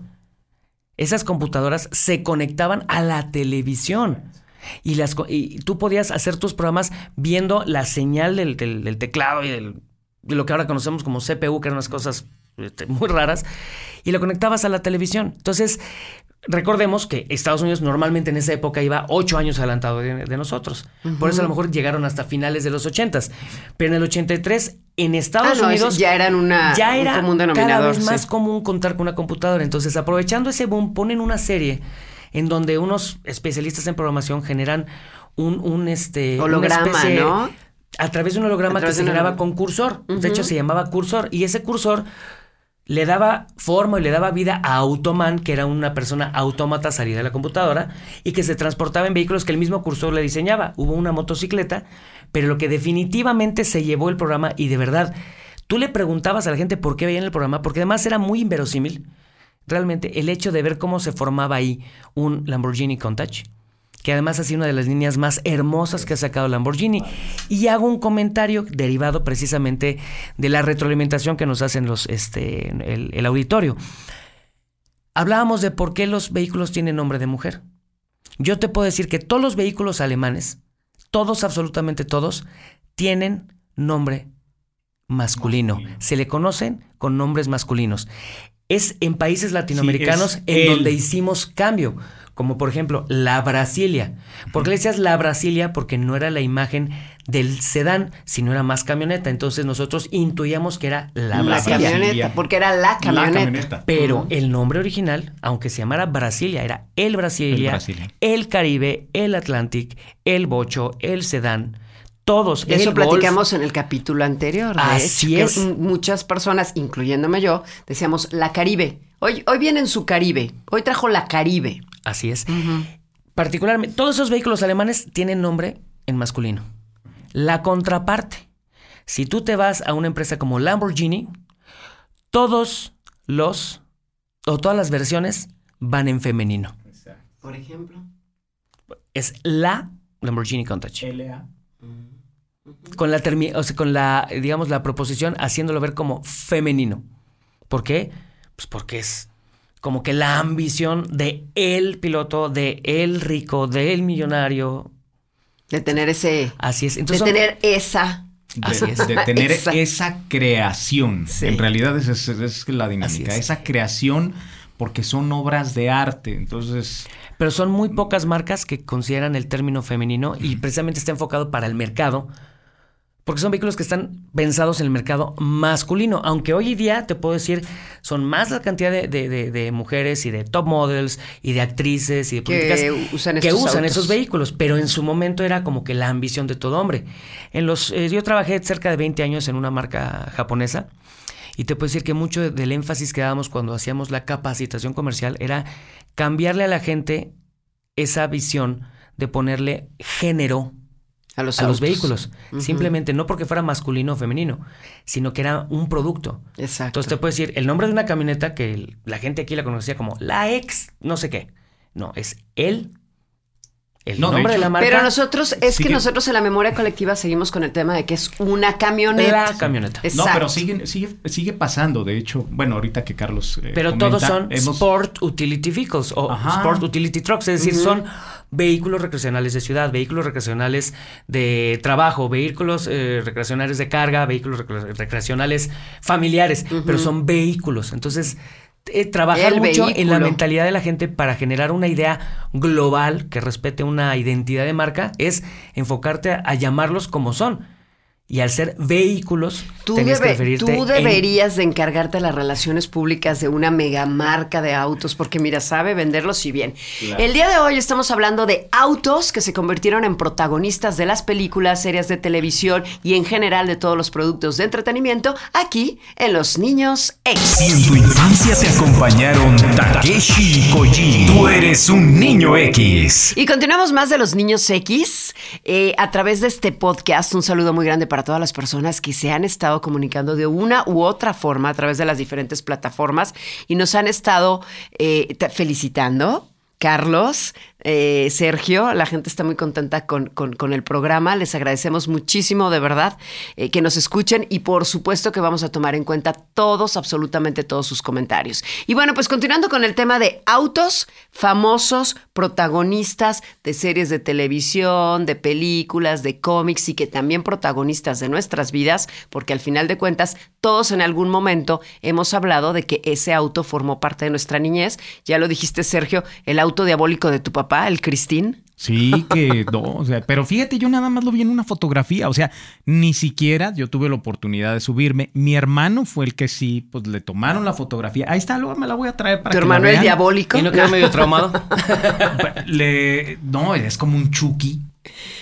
Esas computadoras se conectaban a la televisión. Y, las, y tú podías hacer tus programas viendo la señal del, del- del teclado y del- de lo que ahora conocemos como CPU, que eran unas cosas este, muy raras, y lo conectabas a la televisión. Entonces, recordemos que Estados Unidos normalmente en esa época iba ocho años adelantado de, de nosotros. Por eso a lo mejor llegaron hasta finales de los ochentas. Pero en el 83, en Estados Ah, no, Unidos... ya eran una, ya un era común cada vez sí. más común contar con una computadora. Entonces, aprovechando ese boom, ponen una serie en donde unos especialistas en programación generan un, un este Holograma, especie- ¿no? A través de un holograma que se generaba con cursor. De hecho, se llamaba cursor. Y ese cursor le daba forma y le daba vida a Automan, que era una persona autómata salida de la computadora y que se transportaba en vehículos que el mismo cursor le diseñaba. Hubo una motocicleta, pero lo que definitivamente se llevó el programa y de verdad, tú le preguntabas a la gente por qué veían el programa, porque además era muy inverosímil, realmente, el hecho de ver cómo se formaba ahí un Lamborghini Countach que además ha sido una de las líneas más hermosas que ha sacado Lamborghini. Y hago un comentario derivado precisamente de la retroalimentación que nos hacen los, este, el, el auditorio. Hablábamos de por qué los vehículos tienen nombre de mujer. Yo te puedo decir que todos los vehículos alemanes, todos, absolutamente todos, tienen nombre masculino. Masculino. Se le conocen con nombres masculinos. Es en países latinoamericanos en donde hicimos cambio. Como por ejemplo la Brasilia. ¿Por qué le decías la Brasilia? Porque no era la imagen del sedán, sino era más camioneta. Entonces nosotros intuíamos que era la, La Brasilia. camioneta, porque era la camioneta. Pero el nombre original, aunque se llamara Brasilia, era el Brasilia, El Brasilia. el Caribe, el Atlantic, el Bocho, el Sedán, todos. De eso Golf. platicamos en el capítulo anterior. de Así hecho, es. que muchas personas, incluyéndome yo, decíamos la Caribe. Hoy, hoy viene en su Caribe. Hoy trajo la Caribe. Así es. Particularmente, todos esos vehículos alemanes tienen nombre en masculino. La contraparte. Si tú te vas a una empresa como Lamborghini, todos los o todas las versiones van en femenino. Por ejemplo. Es la Lamborghini Countach. LA. Con la o sea, con la digamos la proposición haciéndolo ver como femenino. ¿Por qué? Pues porque es como que la ambición de el piloto, de el rico, del millonario. De tener ese. Así es. De Entonces son- tener esa. Así De, es. de tener Esa. esa, creación. Sí. En realidad esa es, es la dinámica. es. Esa creación porque son obras de arte. Entonces, Pero son muy pocas marcas que consideran el término femenino y precisamente está enfocado para el mercado. Porque son vehículos que están pensados en el mercado masculino. Aunque hoy día, te puedo decir, son más la cantidad de, de- de- de mujeres y de top models y de actrices y de Que políticas usan que estos usan esos vehículos. Pero en su momento era como que la ambición de todo hombre. En los, eh, yo trabajé cerca de 20 años en una marca japonesa. Y te puedo decir que mucho del énfasis que dábamos cuando hacíamos la capacitación comercial era cambiarle a la gente esa visión de ponerle género A los, a los vehículos. Simplemente no porque fuera masculino o femenino, sino que era un producto. Exacto. Entonces te puedo decir, el nombre de una camioneta que el- la gente aquí la conocía como la ex, no sé qué. No, es el, el No, nombre de, hecho- la marca. Pero nosotros, es Sigue- que nosotros en la memoria colectiva seguimos con el tema de que es una camioneta. La camioneta. Exacto. no, pero sigue, sigue, sigue pasando. De hecho, bueno, ahorita que Carlos. eh, Pero comenta, todos son hemos- Sport Utility Vehicles o Ajá. Sport Utility Trucks, es decir, son vehículos recreacionales de ciudad, vehículos recreacionales de trabajo, vehículos eh, recreacionales de carga, vehículos recre- recreacionales familiares, pero son vehículos. Entonces, eh, trabajar El mucho en la mentalidad de la gente para generar una idea global que respete una identidad de marca es enfocarte a, a llamarlos como son. Y al ser vehículos, Tú, tenías que referirte tú en- deberías de encargarte de las relaciones públicas de una mega marca de autos, porque mira, sabe venderlos y bien. El día de hoy estamos hablando de autos que se convirtieron en protagonistas de las películas, series de televisión y en general de todos los productos de entretenimiento aquí en Los Niños X. en tu infancia te acompañaron Takeshi y Koji, tú eres un niño X. Y continuamos más de los niños X eh, a través de este podcast. Un saludo muy grande para todas las personas que se han estado comunicando de una u otra forma a través de las diferentes plataformas y nos han estado eh, felicitando. Carlos, eh, Sergio, la gente está muy contenta con, con- el programa. Les agradecemos muchísimo, de verdad, eh, que nos escuchen y por supuesto que vamos a tomar en cuenta todos, absolutamente todos sus comentarios. Y bueno, pues continuando con el tema de autos famosos, protagonistas de series de televisión, de películas, de cómics y que también protagonistas de nuestras vidas, porque al final de cuentas todos en algún momento hemos hablado de que ese auto formó parte de nuestra niñez. Ya lo dijiste, Sergio, el auto diabólico de tu papá, el Cristín. Sí, que no, o sea, pero fíjate, yo nada más lo vi en una fotografía, o sea, ni siquiera yo tuve la oportunidad de subirme. Mi hermano fue el que sí, pues le tomaron la fotografía. Ahí está, luego me la voy a traer para Tu que la hermano es vean. diabólico. ¿Y no quedó medio traumado? Le, no, es como un Chucky.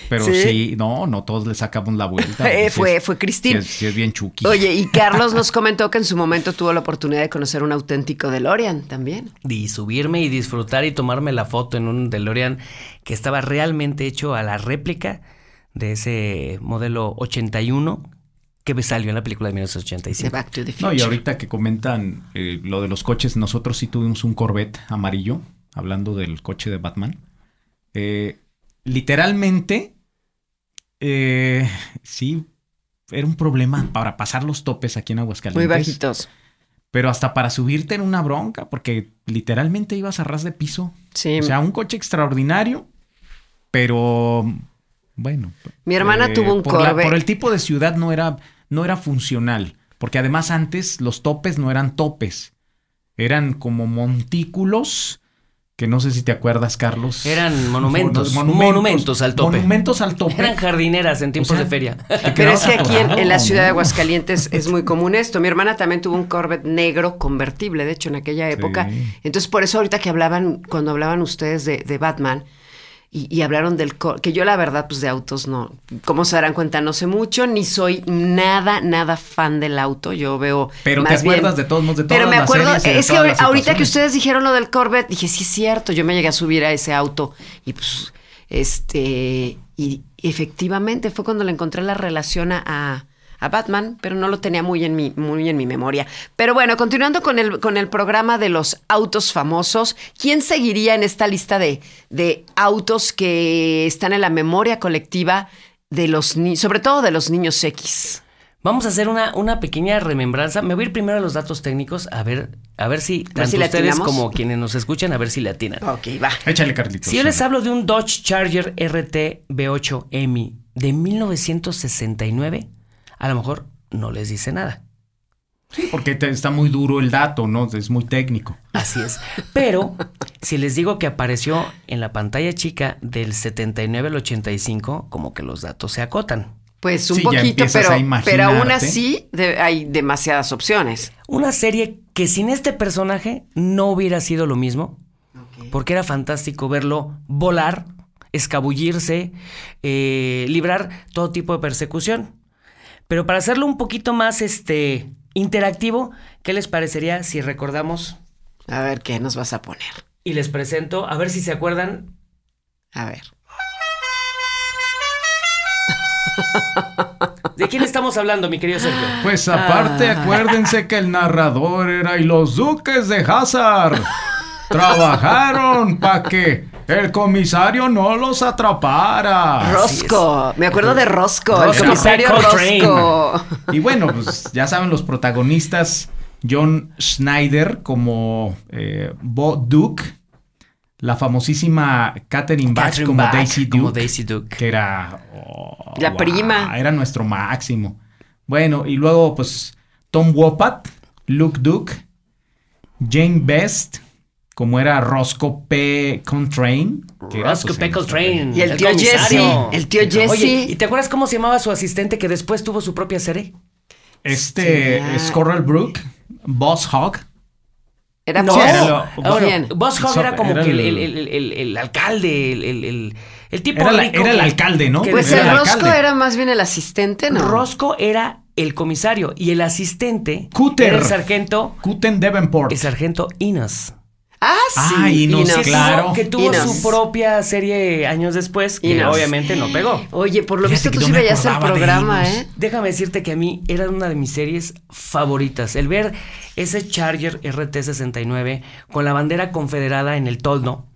Pero ¿Sí? sí, no, no todos le sacamos la vuelta. Eh, fue- es- fue Cristín. Sí es, bien Chucky. Oye, y Carlos nos comentó que en su momento tuvo la oportunidad de conocer un auténtico DeLorean también. y subirme y disfrutar y tomarme la foto en un DeLorean que estaba realmente hecho a la réplica de ese modelo 81 que me salió en la película de De 1985. Back to the No, Future. y ahorita que comentan eh, lo de los coches, nosotros sí tuvimos un Corvette amarillo, hablando del coche de Batman. Eh, literalmente, eh, sí, era un problema para pasar los topes aquí en Aguascalientes. Muy bajitos. Pero hasta para subirte en una bronca, porque literalmente ibas a ras de piso. Sí. O sea, un coche extraordinario, pero bueno. eh, Mi hermana tuvo un por la- Corvette. por el tipo de ciudad no era, no era funcional, porque además antes los topes no eran topes, eran como montículos que no sé si te acuerdas, Carlos. Eran monumentos, Mon- monumentos al tope. Monumentos al tope. Eran jardineras en tiempos O sea, de feria. Pero es que aquí en, la ciudad de. Aguascalientes es muy común esto. Mi hermana también tuvo un Corvette negro convertible, de hecho, en aquella época. Sí. Entonces, por eso ahorita que hablaban, cuando hablaban ustedes de, de Batman y, y hablaron del que yo la verdad, pues de autos no, como se darán cuenta, no sé mucho, ni soy nada, nada fan del auto. Yo veo. Pero te más bien- acuerdas de todos modos de Pero todas me las acuerdo, series es que ahorita que ustedes dijeron lo del Corvette, dije, sí es cierto, yo me llegué a subir a ese auto y pues, este, y efectivamente fue cuando le encontré la relación a, a- Batman, pero no lo tenía muy en mi, muy en mi memoria. Pero bueno, continuando con el, con el programa de los autos famosos, ¿quién seguiría en esta lista de, de autos que están en la memoria colectiva de los niños, sobre todo de los niños X? Vamos a hacer una, una pequeña remembranza. Me voy a ir primero a los datos técnicos, a ver, a ver si tanto si ustedes atinamos. como quienes nos escuchan, a ver si le atinan. Ok, va. Échale, Carlitos. Si yo les hablo de un Dodge Charger RT V8 EMI de 1969, a lo mejor no les dice nada. Sí, porque te- está muy duro el dato, ¿no? Es muy técnico. Así es. Pero si les digo que apareció en la pantalla chica del 79 al 85, como que los datos se acotan. Pues un Sí, poquito, pero, aún así de- hay demasiadas opciones. Una serie que sin este personaje no hubiera sido lo mismo, porque era fantástico verlo volar, escabullirse, eh, librar todo tipo de persecución. Pero para hacerlo un poquito más este, interactivo, ¿qué les parecería si recordamos A ver qué nos vas a poner. y les presento, a ver si se acuerdan A ver. ¿De quién estamos hablando, mi querido Sergio? Pues aparte, Ah. acuérdense que el narrador era y los duques de Hazard. Trabajaron para que el comisario no los atrapara. Rosco. Me acuerdo de Rosco, el comisario. Rosco. Y bueno, pues ya saben los protagonistas, John Schneider como eh, Bo Duke, la famosísima Catherine Bach Catherine como Bach Daisy Duke, como Daisy Duke. que era oh, La prima. era nuestro máximo. Bueno, y luego pues Tom Wopat, Luke Duke, Jane Best, como era Roscoe P. Coltrane. que era, Roscoe pues, P. Coltrane. Y el tío comisario. Jesse, el tío Jesse. Oye, ¿y te acuerdas cómo se llamaba su asistente que después tuvo su propia serie? Este Hostia. Squirrel Brook, Boss Hog. Era No, Boss. era lo- bueno, ¿Quién? Boss Hogg So- era como era que el, el- el- el- el- el alcalde, el, el- el- el tipo Era la- rico era el que- alcalde, ¿no? Pues Era el Rosco era más bien el asistente, ¿no? Rosco era el comisario y el asistente Cooter. era el sargento, Kuten Davenport. el sargento Inos. Ah, sí. Ah, Inos, Inos. Que claro. tuvo, que tuvo Inos. su propia serie años después, que obviamente no pegó. Oye, por lo Fíjate visto que tú sí veías el programa. ¿eh? Déjame decirte que a mí era una de mis series favoritas. El ver ese Charger RT69 con la bandera confederada en el toldo,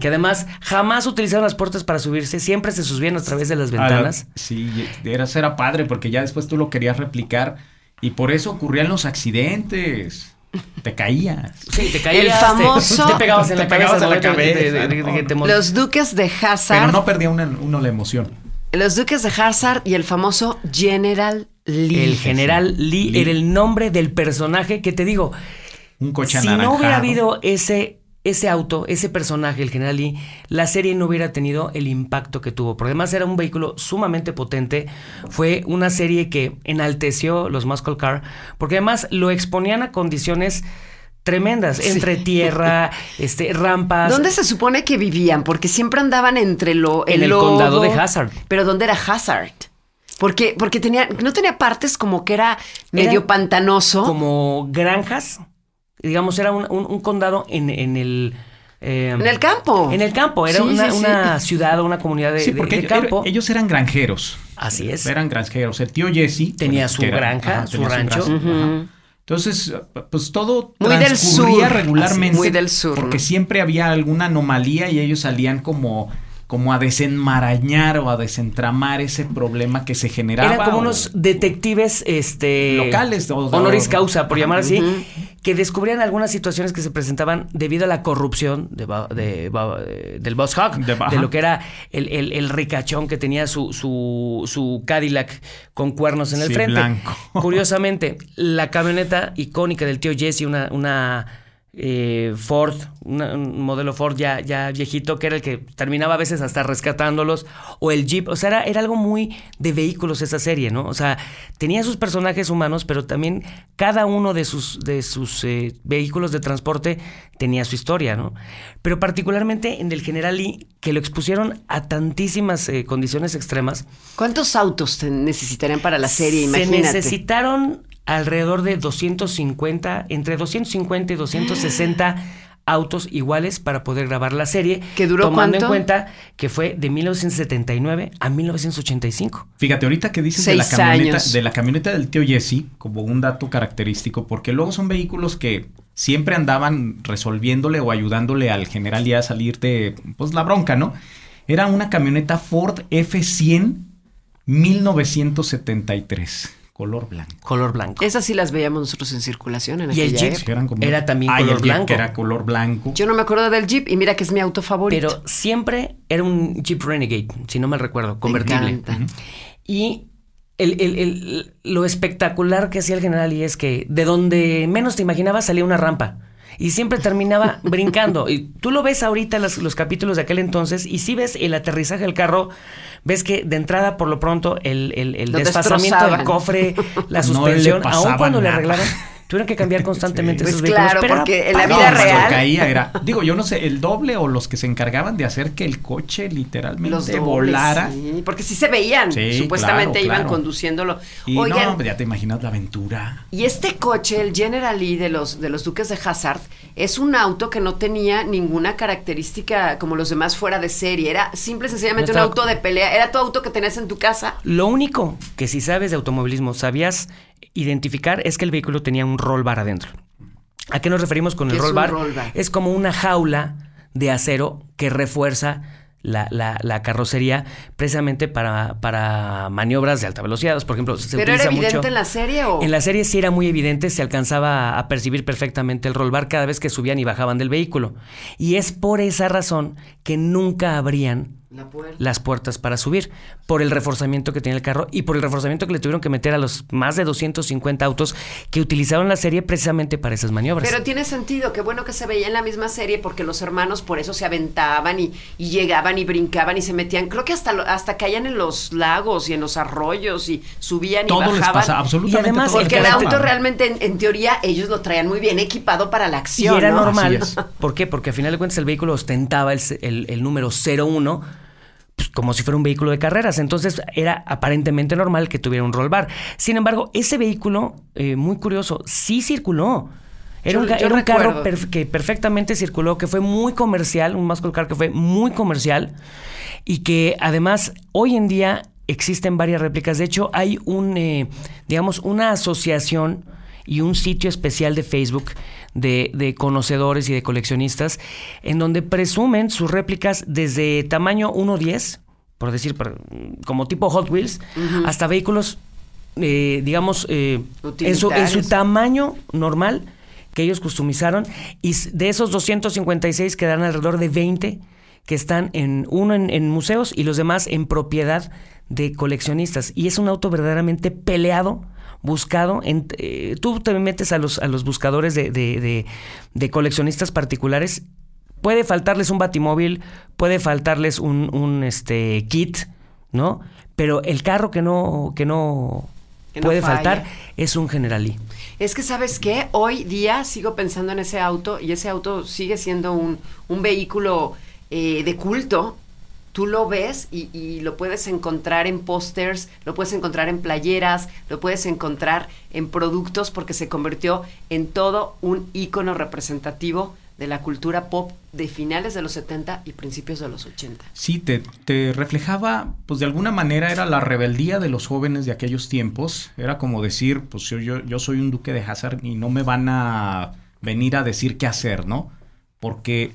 que además jamás utilizaron las puertas para subirse, siempre se subían a través de las Ah, la- ventanas. sí, era, era padre porque ya después tú lo querías replicar y por eso ocurrían los accidentes. Te caías. Sí, te caías, El te- famoso- te, pegabas en Te la cabeza, pegabas en la ¿no? De- de- de- de- cabeza, Los duques de Hazard. Pero no perdía una- uno la emoción. Los duques de Hazard y el famoso General Lee. El general Lee, Lee. era el nombre del personaje que te digo. Un coche si no hubiera habido ese, ese auto, ese personaje, el general Lee, la serie no hubiera tenido el impacto que tuvo. Porque además era un vehículo sumamente potente. Fue una serie que enalteció los Muscle Car. Porque además lo exponían a condiciones tremendas. Entre tierra, este, rampas. ¿Dónde se supone que vivían? Porque siempre andaban entre lo En el lodo. condado de Hazard. Pero ¿dónde era Hazard? Porque, porque tenía, no tenía partes como que era medio pantanoso. Como granjas. Digamos, era un, un- un condado en, en el. eh, En el campo. En el campo, era Sí, una, sí, sí. una ciudad, una comunidad de, porque de ellos, campo. ellos eran granjeros. Así es. Eran granjeros. El tío Jesse. Tenía pues, su que granja, su tenía rancho. Entonces, pues todo Muy del sur, regularmente. así, muy del sur, Porque ¿no? siempre había alguna anomalía y ellos salían como, como a desenmarañar o a desentramar ese problema que se generaba. Eran como o- unos detectives este, Locales, o- honoris causa, por llamar así, que descubrían algunas situaciones que se presentaban debido a la corrupción de, de eh, del Boss Hog, De lo que era el, el- el ricachón que tenía su, su, su Cadillac con cuernos en el Sí, frente. blanco. Curiosamente, la camioneta icónica del tío Jesse, una, una eh, Ford, una- un modelo Ford ya, ya viejito, que era el que terminaba a veces hasta rescatándolos, o el Jeep, o sea, era, era algo muy de vehículos esa serie, ¿no? O sea, tenía sus personajes humanos, pero también cada uno de sus, de sus eh, vehículos de transporte tenía su historia, ¿no? Pero particularmente en el General Lee, que lo expusieron a tantísimas eh, condiciones extremas, ¿Cuántos autos necesitarían para la serie? se Imagínate. necesitaron alrededor de 250, entre 250 y 260 autos iguales para poder grabar la serie. ¿Que duró Tomando cuánto? en cuenta que fue de 1979 a 1985. Fíjate, ahorita que dices de la, camioneta, años. de la camioneta del tío Jesse, como un dato característico, porque luego son vehículos que siempre andaban resolviéndole o ayudándole al general ya a salir de pues, la bronca, ¿no? Era una camioneta Ford F100 1973, color blanco. Color blanco. Esas sí las veíamos nosotros en circulación en Y el aquella Jeep. época. Eran como- Era también Ah, el color Jeep, blanco. que era color blanco. Yo no me acuerdo del Jeep y mira que es mi auto favorito. Pero siempre era un Jeep Renegade, si no mal recuerdo, convertible. Y el- el- el- lo espectacular que hacía el general y es que de donde menos te imaginabas salía una rampa. Y siempre terminaba brincando. Y tú lo ves ahorita los, los capítulos de aquel entonces y si ves el aterrizaje del carro, ves que de entrada por lo pronto el, el- el desfasamiento del cofre, la No suspensión, aun pasaba cuando le nada. Tuvieron que cambiar constantemente Pues esos vehículos. claro, pero porque en la vida cuando real- caía era, digo, yo no sé, el doble o los que se encargaban de hacer que el coche literalmente Los dobles, volara. sí, porque sí se veían. Sí, Supuestamente claro, iban claro. conduciéndolo. Y Oigan, no, pues ya te imaginas la aventura. y este coche, el General Lee de los, de los Duques de Hazard, es un auto que no tenía ninguna característica como los demás fuera de serie. Era simple y sencillamente No un auto de pelea. Era tu auto que tenías en tu casa. Lo único que si sabes de automovilismo sabías identificar es que el vehículo tenía un roll bar adentro. ¿A qué nos referimos con ¿Qué el roll bar? roll bar? Es como una jaula de acero que refuerza la, la- la carrocería precisamente para, para maniobras de alta velocidad. Por ejemplo, se ¿Pero era evidente mucho- en la serie o...? en la serie sí era muy evidente, se alcanzaba a- a percibir perfectamente el roll bar cada vez que subían y bajaban del vehículo. Y es por esa razón que nunca abrían La puerta. las puertas para subir, por el reforzamiento que tenía el carro y por el reforzamiento que le tuvieron que meter a los más de 250 autos que utilizaron la serie precisamente para esas maniobras. Pero tiene sentido, qué bueno que se veía en la misma serie porque los hermanos por eso se aventaban y, y llegaban y brincaban y se metían, creo que hasta, lo- hasta caían en los lagos y en los arroyos y subían y Todo les bajaban. pasa, absolutamente Y además, todo Porque les el auto realmente, en, en teoría, ellos lo traían muy bien equipado para la y acción. era ¿no? normal. ¿Por qué? Porque a final de cuentas el vehículo ostentaba el, se- el- el número 01 pues, como si fuera un vehículo de carreras. Entonces era aparentemente normal que tuviera un roll bar. Sin embargo, ese vehículo, eh, muy curioso, sí circuló. Era Yo- un, era carro que perfectamente circuló, que fue muy comercial, un muscle car que fue muy comercial y que además hoy en día existen varias réplicas. De hecho, hay un, eh, digamos, una asociación y un sitio especial de Facebook de, de conocedores y de coleccionistas en donde presumen sus réplicas desde tamaño 1.10, por decir, como tipo Hot Wheels, hasta vehículos, eh, digamos, eh, en, su, en su Utilitarios. tamaño normal que ellos customizaron y de esos 256 quedan alrededor de 20 que están en uno en, en museos y los demás en propiedad de coleccionistas y es un auto verdaderamente peleado buscado en, eh, tú te metes a los a los buscadores de, de- de- de coleccionistas particulares puede faltarles un batimóvil puede faltarles un, un, este kit no pero el carro que no que no Que puede faltar es un Generali Es que, ¿sabes qué? Hoy día sigo pensando en ese auto y ese auto sigue siendo un, un vehículo eh, de culto. Tú lo ves y, lo puedes encontrar en pósters, lo puedes encontrar en playeras, lo puedes encontrar en productos porque se convirtió en todo un ícono representativo de la cultura pop de finales de los 70 y principios de los 80. Sí, te, te reflejaba, pues de alguna manera era la rebeldía de los jóvenes de aquellos tiempos. Era como decir, pues yo, yo, yo soy un duque de Hazard y no me van a venir a decir qué hacer, ¿no? Porque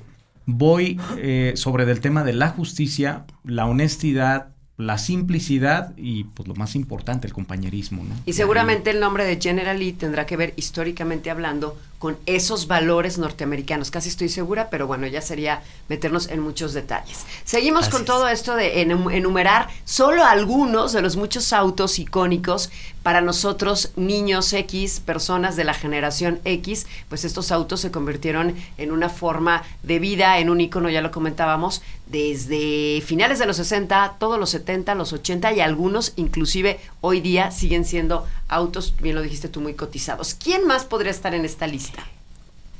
voy eh, sobre del tema de la justicia, la honestidad, la simplicidad y pues lo más importante, el compañerismo, ¿no? Y seguramente el nombre de General Lee tendrá que ver históricamente hablando con esos valores norteamericanos. Casi estoy segura, pero bueno, ya sería meternos en muchos detalles. Seguimos Así con es. todo esto de enum- enumerar solo algunos de los muchos autos icónicos para nosotros, niños X, personas de la generación X, pues estos autos se convirtieron en una forma de vida, en un icono, ya lo comentábamos, desde finales de los 60, todos los 70, los 80 y algunos inclusive hoy día siguen siendo autos, bien lo dijiste tú, muy cotizados. ¿Quién más podría estar en esta lista?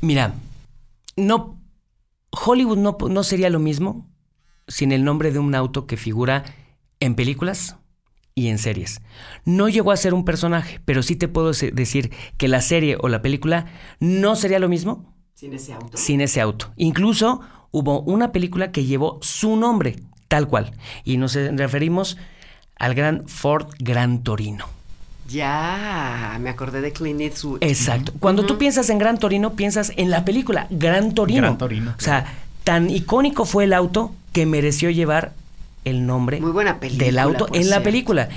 Mira, no. Hollywood no, no sería lo mismo sin el nombre de un auto que figura en películas y en series. No llegó a ser un personaje, pero sí te puedo decir que la serie o la película no sería lo mismo Sin ese auto. sin ese auto. Incluso hubo una película que llevó su nombre, tal cual. Y nos referimos al gran Ford Gran Torino. Ya, me acordé de Clint Eastwood. Exacto. Cuando tú piensas en Gran Torino, piensas en la película Gran Torino. Gran Torino, O sea, tan icónico fue el auto que mereció llevar el nombre Muy buena película, del auto en la película.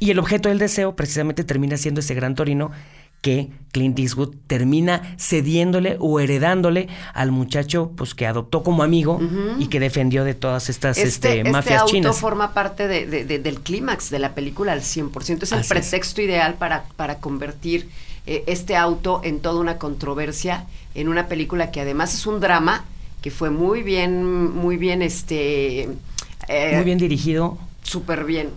Y el objeto del deseo precisamente termina siendo ese Gran Torino que Clint Eastwood termina cediéndole o heredándole al muchacho pues que adoptó como amigo y que defendió de todas estas Este, este, este auto chinas. forma parte de- de- de- del clímax de la película al 100%. Es el Así es. pretexto ideal para, para convertir eh, este auto en toda una controversia, en una película que además es un drama, que fue muy bien, muy bien, este... eh, Muy bien dirigido, Súper bien.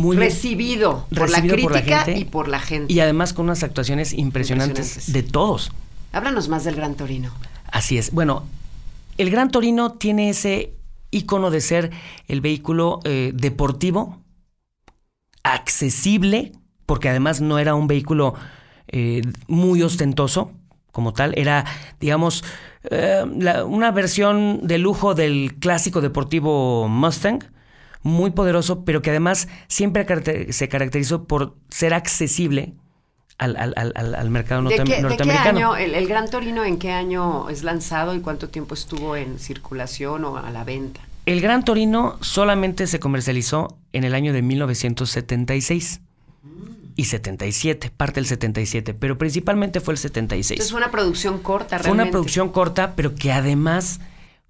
Muy bien recibido, por, recibido la por la crítica y por la gente. y además con unas actuaciones impresionantes, Impresionantes. de todos. Háblanos más del Gran Torino. Así es. Bueno, el Gran Torino tiene ese icono de ser el vehículo eh, deportivo, accesible, porque además no era un vehículo eh, muy ostentoso como tal, era, digamos, eh, la- una versión de lujo del clásico deportivo Mustang, muy poderoso, pero que además siempre se caracterizó por ser accesible al, al- al- al- mercado ¿De norte- qué, de qué norteamericano. año, el, el Gran Torino, en qué año es lanzado y cuánto tiempo estuvo en circulación o a la venta? El Gran Torino solamente se comercializó en el año de 1976 y 77, parte del 77, pero principalmente fue el 76. Entonces fue una producción corta Fue una realmente. producción corta, pero que además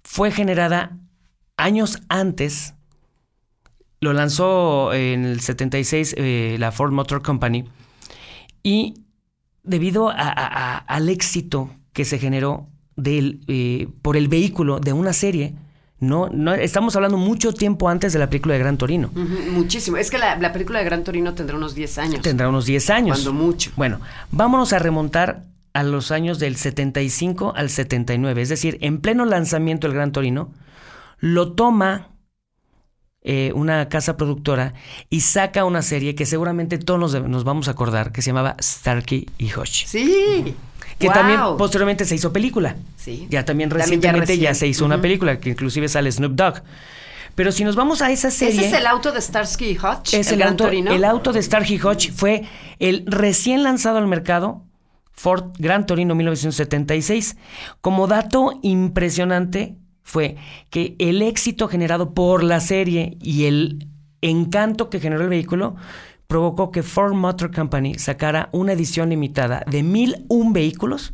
fue generada años antes. Lo lanzó en el 76 eh, la Ford Motor Company y debido a- a- a- al éxito que se generó del, eh, por el vehículo de una serie, no, no estamos hablando mucho tiempo antes de la película de Gran Torino. Muchísimo. Es que la, la película de Gran Torino tendrá unos 10 años. Tendrá unos 10 años. Cuando mucho. Bueno, vámonos a remontar a los años del 75 al 79, es decir, en pleno lanzamiento del Gran Torino, lo toma eh, una casa productora y saca una serie que seguramente todos nos, nos vamos a acordar, que se llamaba Starkey y Hutch. Sí. Que también posteriormente se hizo película. Sí. Ya también recientemente ya, se hizo una película, que inclusive sale Snoop Dogg. Pero si nos vamos a esa serie... ¿Ese es el auto de Starsky y Hutch? Es el, Gran auto, Torino? el auto de Starkey Hutch fue el recién lanzado al mercado Ford Gran Torino 1976. Como dato impresionante fue que el éxito generado por la serie y el encanto que generó el vehículo provocó que Ford Motor Company sacara una edición limitada de 1001 vehículos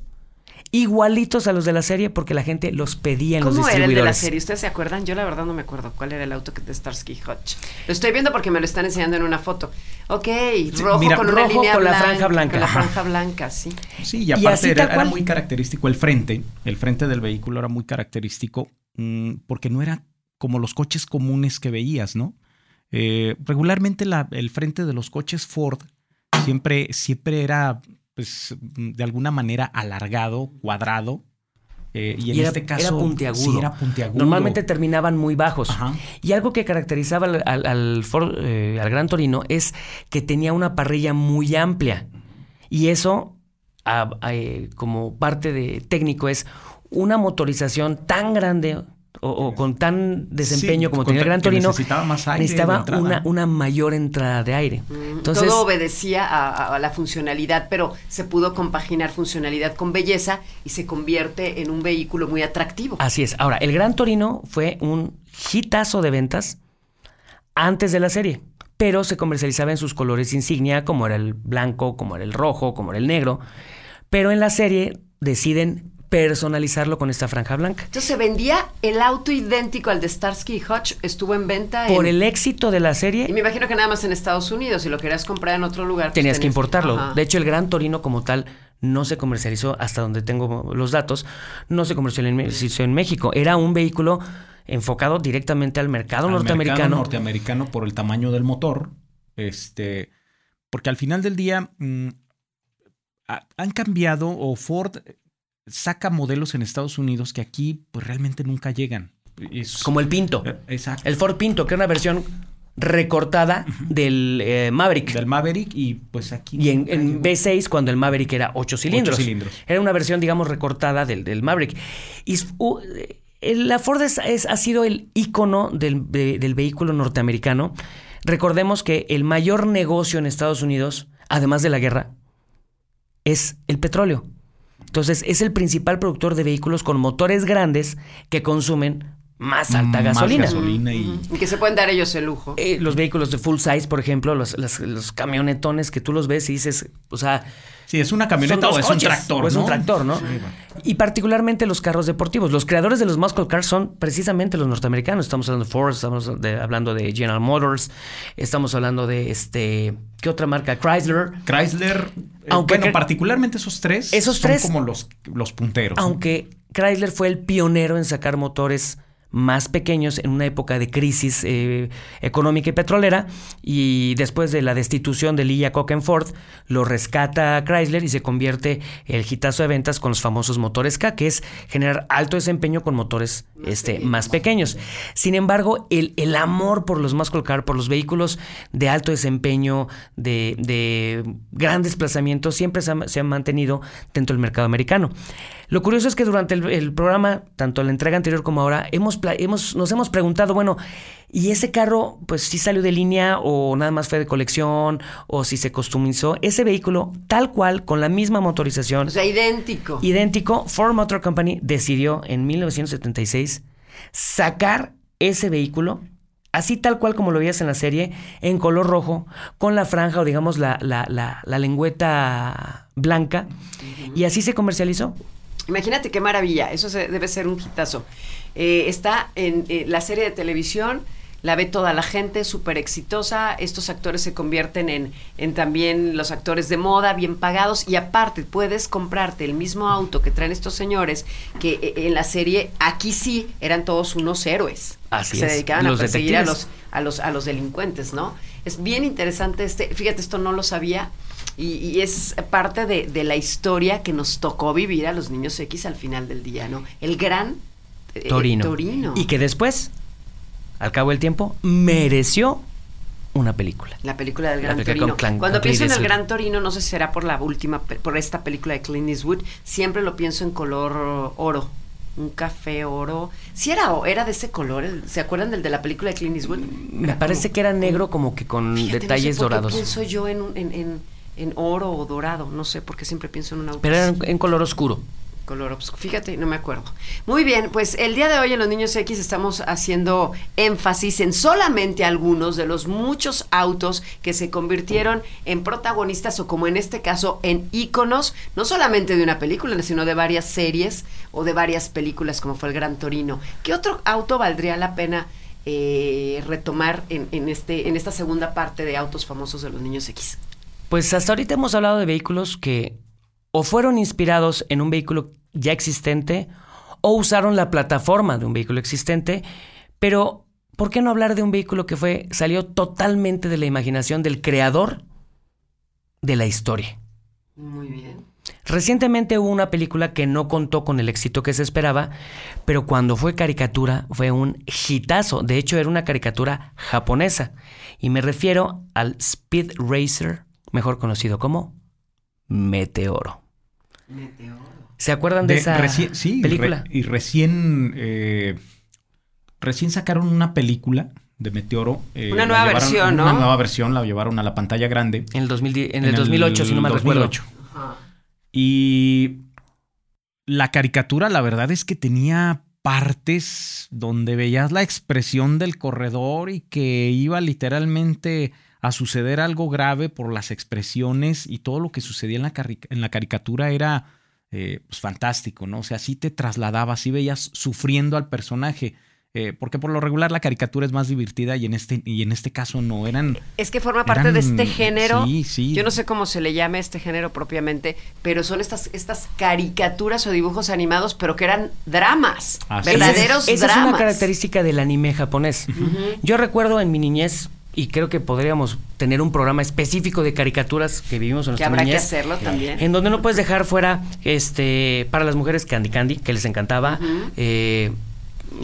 igualitos a los de la serie porque la gente los pedía en los ¿Cómo era distribuidores. el de la serie? ¿Ustedes se acuerdan? Yo la verdad no me acuerdo cuál era el auto que- de Starsky Hutch. Lo estoy viendo porque me lo están enseñando en una foto. Ok, rojo mira, con una rojo línea con la franja blanca. Con la franja blanca, sí. Sí, y aparte así era, muy característico el frente. El frente del vehículo era muy característico porque no era como los coches comunes que veías, ¿no? Eh, regularmente la- el frente de los coches Ford siempre, siempre era, pues, mm, de alguna manera alargado, cuadrado. eh, y en era- este caso era puntiagudo. sí, era puntiagudo. Normalmente terminaban muy bajos. Ajá. Y algo que caracterizaba al, al- al Ford, eh, al Gran Torino es que tenía una parrilla muy amplia. Y eso, a- a, como parte de técnico, es una motorización tan grande o, o con tan desempeño Sí, como tenía el Gran Torino, necesitaba más aire necesitaba una, una mayor entrada de aire. Entonces, Todo obedecía a, a- a la funcionalidad, pero se pudo compaginar funcionalidad con belleza y se convierte en un vehículo muy atractivo. Así es. Ahora, el Gran Torino fue un hitazo de ventas antes de la serie, pero se comercializaba en sus colores insignia, como era el blanco, como era el rojo, como era el negro. Pero en la serie deciden personalizarlo con esta franja blanca. Entonces se vendía el auto idéntico al de Starsky y Hutch, estuvo en venta. Por en- el éxito de la serie, Y me imagino que nada más en Estados Unidos, si lo querías comprar en otro lugar. pues tenías que importarlo. Ajá. De hecho, el Gran Torino como tal no se comercializó hasta donde tengo los datos, no se comercializó en México. Era un vehículo enfocado directamente al mercado Al norteamericano. mercado norteamericano por el tamaño del motor. Este, porque al final del día mm, ha- han cambiado o Ford saca modelos en Estados Unidos que aquí pues realmente nunca llegan. Es- como el Pinto. Eh, Exacto. El Ford Pinto, que era una versión recortada del eh, Maverick. del Maverick y pues aquí Y en, en llegó. V6 cuando el Maverick era 8 cilindros. cilindros. Era una versión, digamos, recortada del, del Maverick. Y la Ford es- es- ha sido el ícono del, de- del vehículo norteamericano. Recordemos que el mayor negocio en Estados Unidos, además de la guerra, es el petróleo. Entonces, es el principal productor de vehículos con motores grandes que consumen más alta Más gasolina. gasolina y. Y que se pueden dar ellos el lujo. Eh, los vehículos de full size, por ejemplo, los, las- los camionetones que tú los ves y dices, o sea, Sí, es una camioneta o es un tractor, o es ¿no? un tractor, ¿no? Sí, bueno. Y particularmente los carros deportivos. Los creadores de los muscle cars son precisamente los norteamericanos. Estamos hablando de Ford, estamos de- hablando de General Motors, estamos hablando de este, ¿qué otra marca? Chrysler. Chrysler, eh, Aunque bueno, particularmente esos tres Esos son tres- como los, los punteros. Aunque Chrysler fue el pionero en sacar motores más pequeños en una época de crisis eh, económica y petrolera y después de la destitución de Lee Iacocca en Ford lo rescata Chrysler y se convierte el hitazo de ventas con los famosos motores K que es generar alto desempeño con motores este, más pequeños. Sin embargo el, el amor por los muscle car por los vehículos de alto desempeño de, de gran desplazamiento siempre se ha, se ha mantenido dentro del mercado americano lo curioso es que durante el, el programa, tanto la entrega anterior como ahora, hemos, hemos, nos hemos preguntado, bueno, ¿y ese carro, pues sí salió de línea o nada más fue de colección o si se customizó? Ese vehículo, tal cual, con la misma motorización, O sea, idéntico. idéntico, Ford Motor Company decidió en 1976 sacar ese vehículo. Así tal cual como lo veías en la serie, en color rojo, con la franja o digamos la, la, la, la lengüeta blanca, y así se comercializó. Imagínate qué maravilla, eso se- debe ser un hitazo. Eh, está en eh, la serie de televisión, la ve toda la gente, súper exitosa. Estos actores se convierten en, en también los actores de moda, bien pagados. Y aparte, puedes comprarte el mismo auto que traen estos señores, que eh, en la serie, aquí sí, eran todos unos héroes. Así que se es, dedicaban los a perseguir a los, a, los, a los delincuentes, ¿no? Es bien interesante este, fíjate, esto no lo sabía. Y, y es parte de, de la historia que nos tocó vivir a los niños X al final del día, ¿no? El gran eh, Torino. Torino. Y que después, al cabo del tiempo, mereció una película. La película del La Gran película Torino. Clan- Cuando pienso en el. Gran Torino, no sé si será por la última, por esta película de Clint Eastwood, siempre lo pienso en color oro. Un café oro. Si era, o- era de ese color, el- ¿se acuerdan del de la película de Clint Eastwood? Me parece que era negro como que con Fíjate, detalles no sé por qué dorados. pienso yo en, un- en, en, en oro o dorado, no sé, porque siempre pienso en un auto Pero era en, en color oscuro. Color obscuro. Fíjate, no me acuerdo. Muy bien, pues el día de hoy en Los Niños X estamos haciendo énfasis en solamente algunos de los muchos autos que se convirtieron en protagonistas o como en este caso en íconos, no solamente de una película, sino de varias series o de varias películas como fue el Gran Torino. ¿Qué otro auto valdría la pena eh, retomar en, en este, en esta segunda parte de autos famosos de Los Niños X? Pues hasta ahorita hemos hablado de vehículos que o fueron inspirados en un vehículo ya existente o usaron la plataforma de un vehículo existente, pero ¿por qué no hablar de un vehículo que fue salió totalmente de la imaginación del creador de la historia? Muy bien. Recientemente hubo una película que no contó con el éxito que se esperaba, pero cuando fue caricatura fue un hitazo. De hecho, era una caricatura japonesa. Y me refiero al Speed Racer, mejor conocido como Meteoro. ¿Se acuerdan de, De- esa reci- sí, película? re- y recién, eh, recién sacaron una película de Meteoro. eh, Una la nueva llevaron- versión, ¿no? Una nueva versión, la llevaron a la pantalla grande. En el, 2010 en el 2008, si no mal recuerdo. 2008. Y la caricatura, la verdad es que tenía partes donde veías la expresión del corredor y que iba literalmente a suceder algo grave por las expresiones y todo lo que sucedía en la, cari- en la caricatura era eh, pues fantástico, ¿no? O sea, sí te trasladabas, sí veías sufriendo al personaje. eh, porque por lo regular la caricatura es más divertida y en este, y en este caso no. Eran. Es que forma parte de este género. sí, sí. Yo no sé cómo se le llame este género propiamente, pero son estas, estas caricaturas o dibujos animados, pero que eran dramas. Así es. verdaderos Esa dramas. es una característica del anime japonés. Yo recuerdo en mi niñez, y creo que podríamos tener un programa específico de caricaturas que vivimos en Que nuestra habrá que hacerlo también. En donde no puedes dejar fuera, este, para las mujeres Candy Candy, que les encantaba, eh,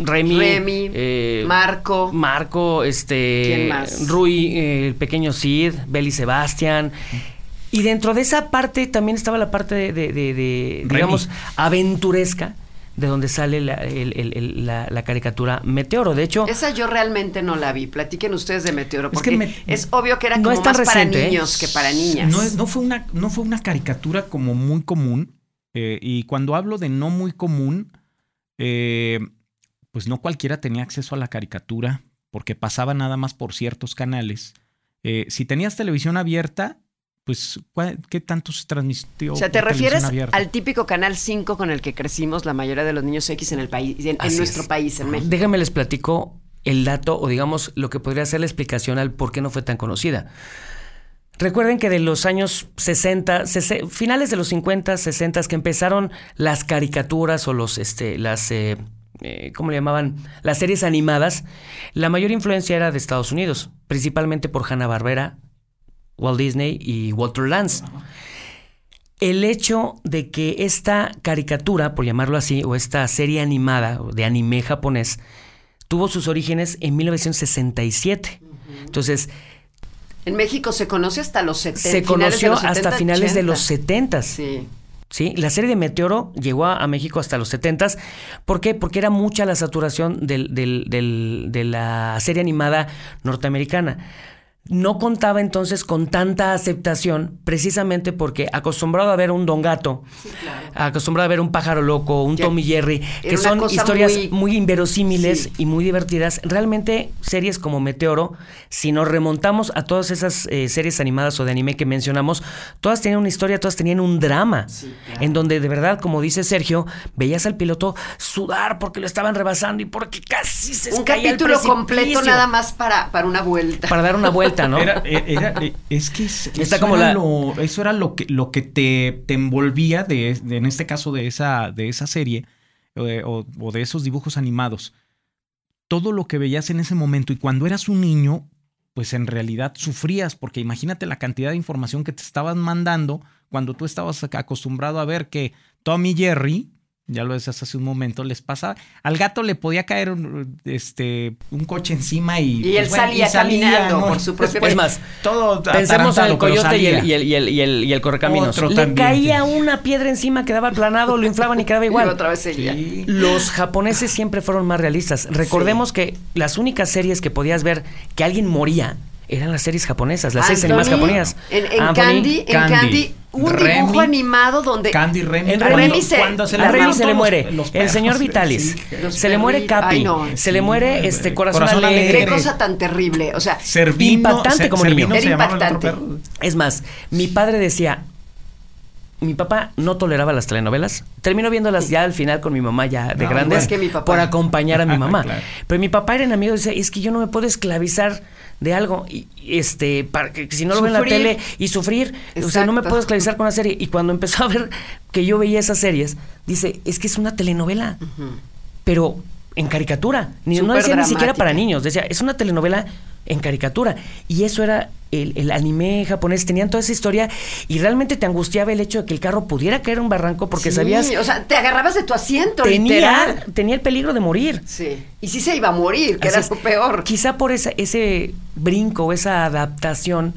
Remy, Remy, eh, Marco. Marco, este, ¿Quién más? Rui, eh, el pequeño Sid, Belly Sebastián. Y dentro de esa parte también estaba la parte de, de- de- de, Remy. digamos, aventuresca, de donde sale la, el- el- el- la- la caricatura Meteoro. De hecho, Esa yo realmente no la vi. Platiquen ustedes de Meteoro, Es porque es, que me- obvio que era No como es tan más reciente, para ¿eh? niños que para niñas. No, es- no fue una, no fue una caricatura como muy común. eh, y cuando hablo de no muy común, eh, pues no cualquiera tenía acceso a la caricatura porque pasaba nada más por ciertos canales. Eh, si tenías televisión abierta, pues ¿cuál- ¿qué tanto se transmitió? O sea, te refieres al típico canal 5 con el que crecimos la mayoría de los niños X en el país, en, nuestro es. país, en México. Déjenme les platico el dato o digamos lo que podría ser la explicación al por qué no fue tan conocida. Recuerden que de los años 60, sese- finales de los 50, 60 que empezaron las caricaturas o los este las eh, eh, ¿cómo le llamaban? Las series animadas, la mayor influencia era de Estados Unidos, principalmente por Hanna-Barbera, Walt Disney y Walter Lance. El hecho de que esta caricatura, por llamarlo así, o esta serie animada de anime japonés, tuvo sus orígenes en 1967. Entonces, En México se conoce hasta los 70. se conoció los hasta 70, finales de 80. los 70. Sí. ¿sí? La serie de Meteoro llegó a, a México hasta los 70. ¿Por qué? Porque era mucha la saturación del- del- del- de la serie animada norteamericana. No contaba entonces con tanta aceptación, precisamente porque acostumbrado a ver un don gato, acostumbrado a ver un pájaro loco, un Tommy Jerry, que son historias muy- muy, inverosímiles Sí. y muy divertidas. Realmente, series como Meteoro, si nos remontamos a todas esas eh, series animadas o de anime que mencionamos, todas tenían una historia, todas tenían un drama, en donde de verdad, como dice Sergio, veías al piloto sudar porque lo estaban rebasando y porque casi se Un caía al capítulo completo nada más para, para una vuelta. Para dar una vuelta, ¿no? Era, era- eh, es que es- Está eso, como era la- lo, eso era lo que, lo que te, te envolvía de, de- en este caso de esa, de esa serie eh, o, o de esos dibujos animados. Todo lo que veías en ese momento y cuando eras un niño, pues en realidad sufrías porque imagínate la cantidad de información que te estaban mandando cuando tú estabas acostumbrado a ver que Tommy y Jerry, ya lo decías hace un momento, les pasa, al gato le podía caer un, este, un coche encima y... Y él pues, bueno, salía caminando por su propio Es más, todo Pensemos en el coyote y el, y, el, y, el, y, el, y el correcaminos. Otro Le también, caía sí. una piedra encima, quedaba aplanado, lo inflaban y quedaba Y igual. otra vez. Sí. Los japoneses siempre fueron más realistas. Recordemos que las únicas series que podías ver que alguien moría eran las series japonesas, las series Anthony, animadas japonesas. En, en Anthony, Candy, en Candy, un Remy, dibujo animado donde Candy Remy. En cuando- Remy se- cuando a le Remy se le muere los- los el señor sí. Vitalis, se le muere. Capi, Ay, no. se le Sí, muere güey. este corazón, Corazón alegre. qué cosa tan terrible. O sea, Servino, Impactante Se- como Servino niño. se Era impactante. Es más, mi padre decía, mi papá no toleraba las telenovelas. Terminó viéndolas ya al final con mi mamá ya de No, grandes es que mi papá. por acompañar a mi mamá. Claro. Pero mi papá era enemigo, decía, es que yo no me puedo esclavizar de algo y y, este para que si no lo veo en la Sufrir. tele y sufrir, o sea, no me puedo esclavizar con una serie y cuando empezó a ver que yo veía esas series, dice, es que es una telenovela. Pero en caricatura, ni, no decía ni siquiera para niños, decía, es una telenovela en caricatura. Y eso era el, el anime japonés, tenían toda esa historia y realmente te angustiaba el hecho de que el carro pudiera caer en un barranco porque sí, sabías, O sea, te agarrabas de tu asiento, tenía, literal. tenía el peligro de morir. Sí. Y sí se iba a morir, que Así era lo peor. Quizá por esa, ese brinco, esa adaptación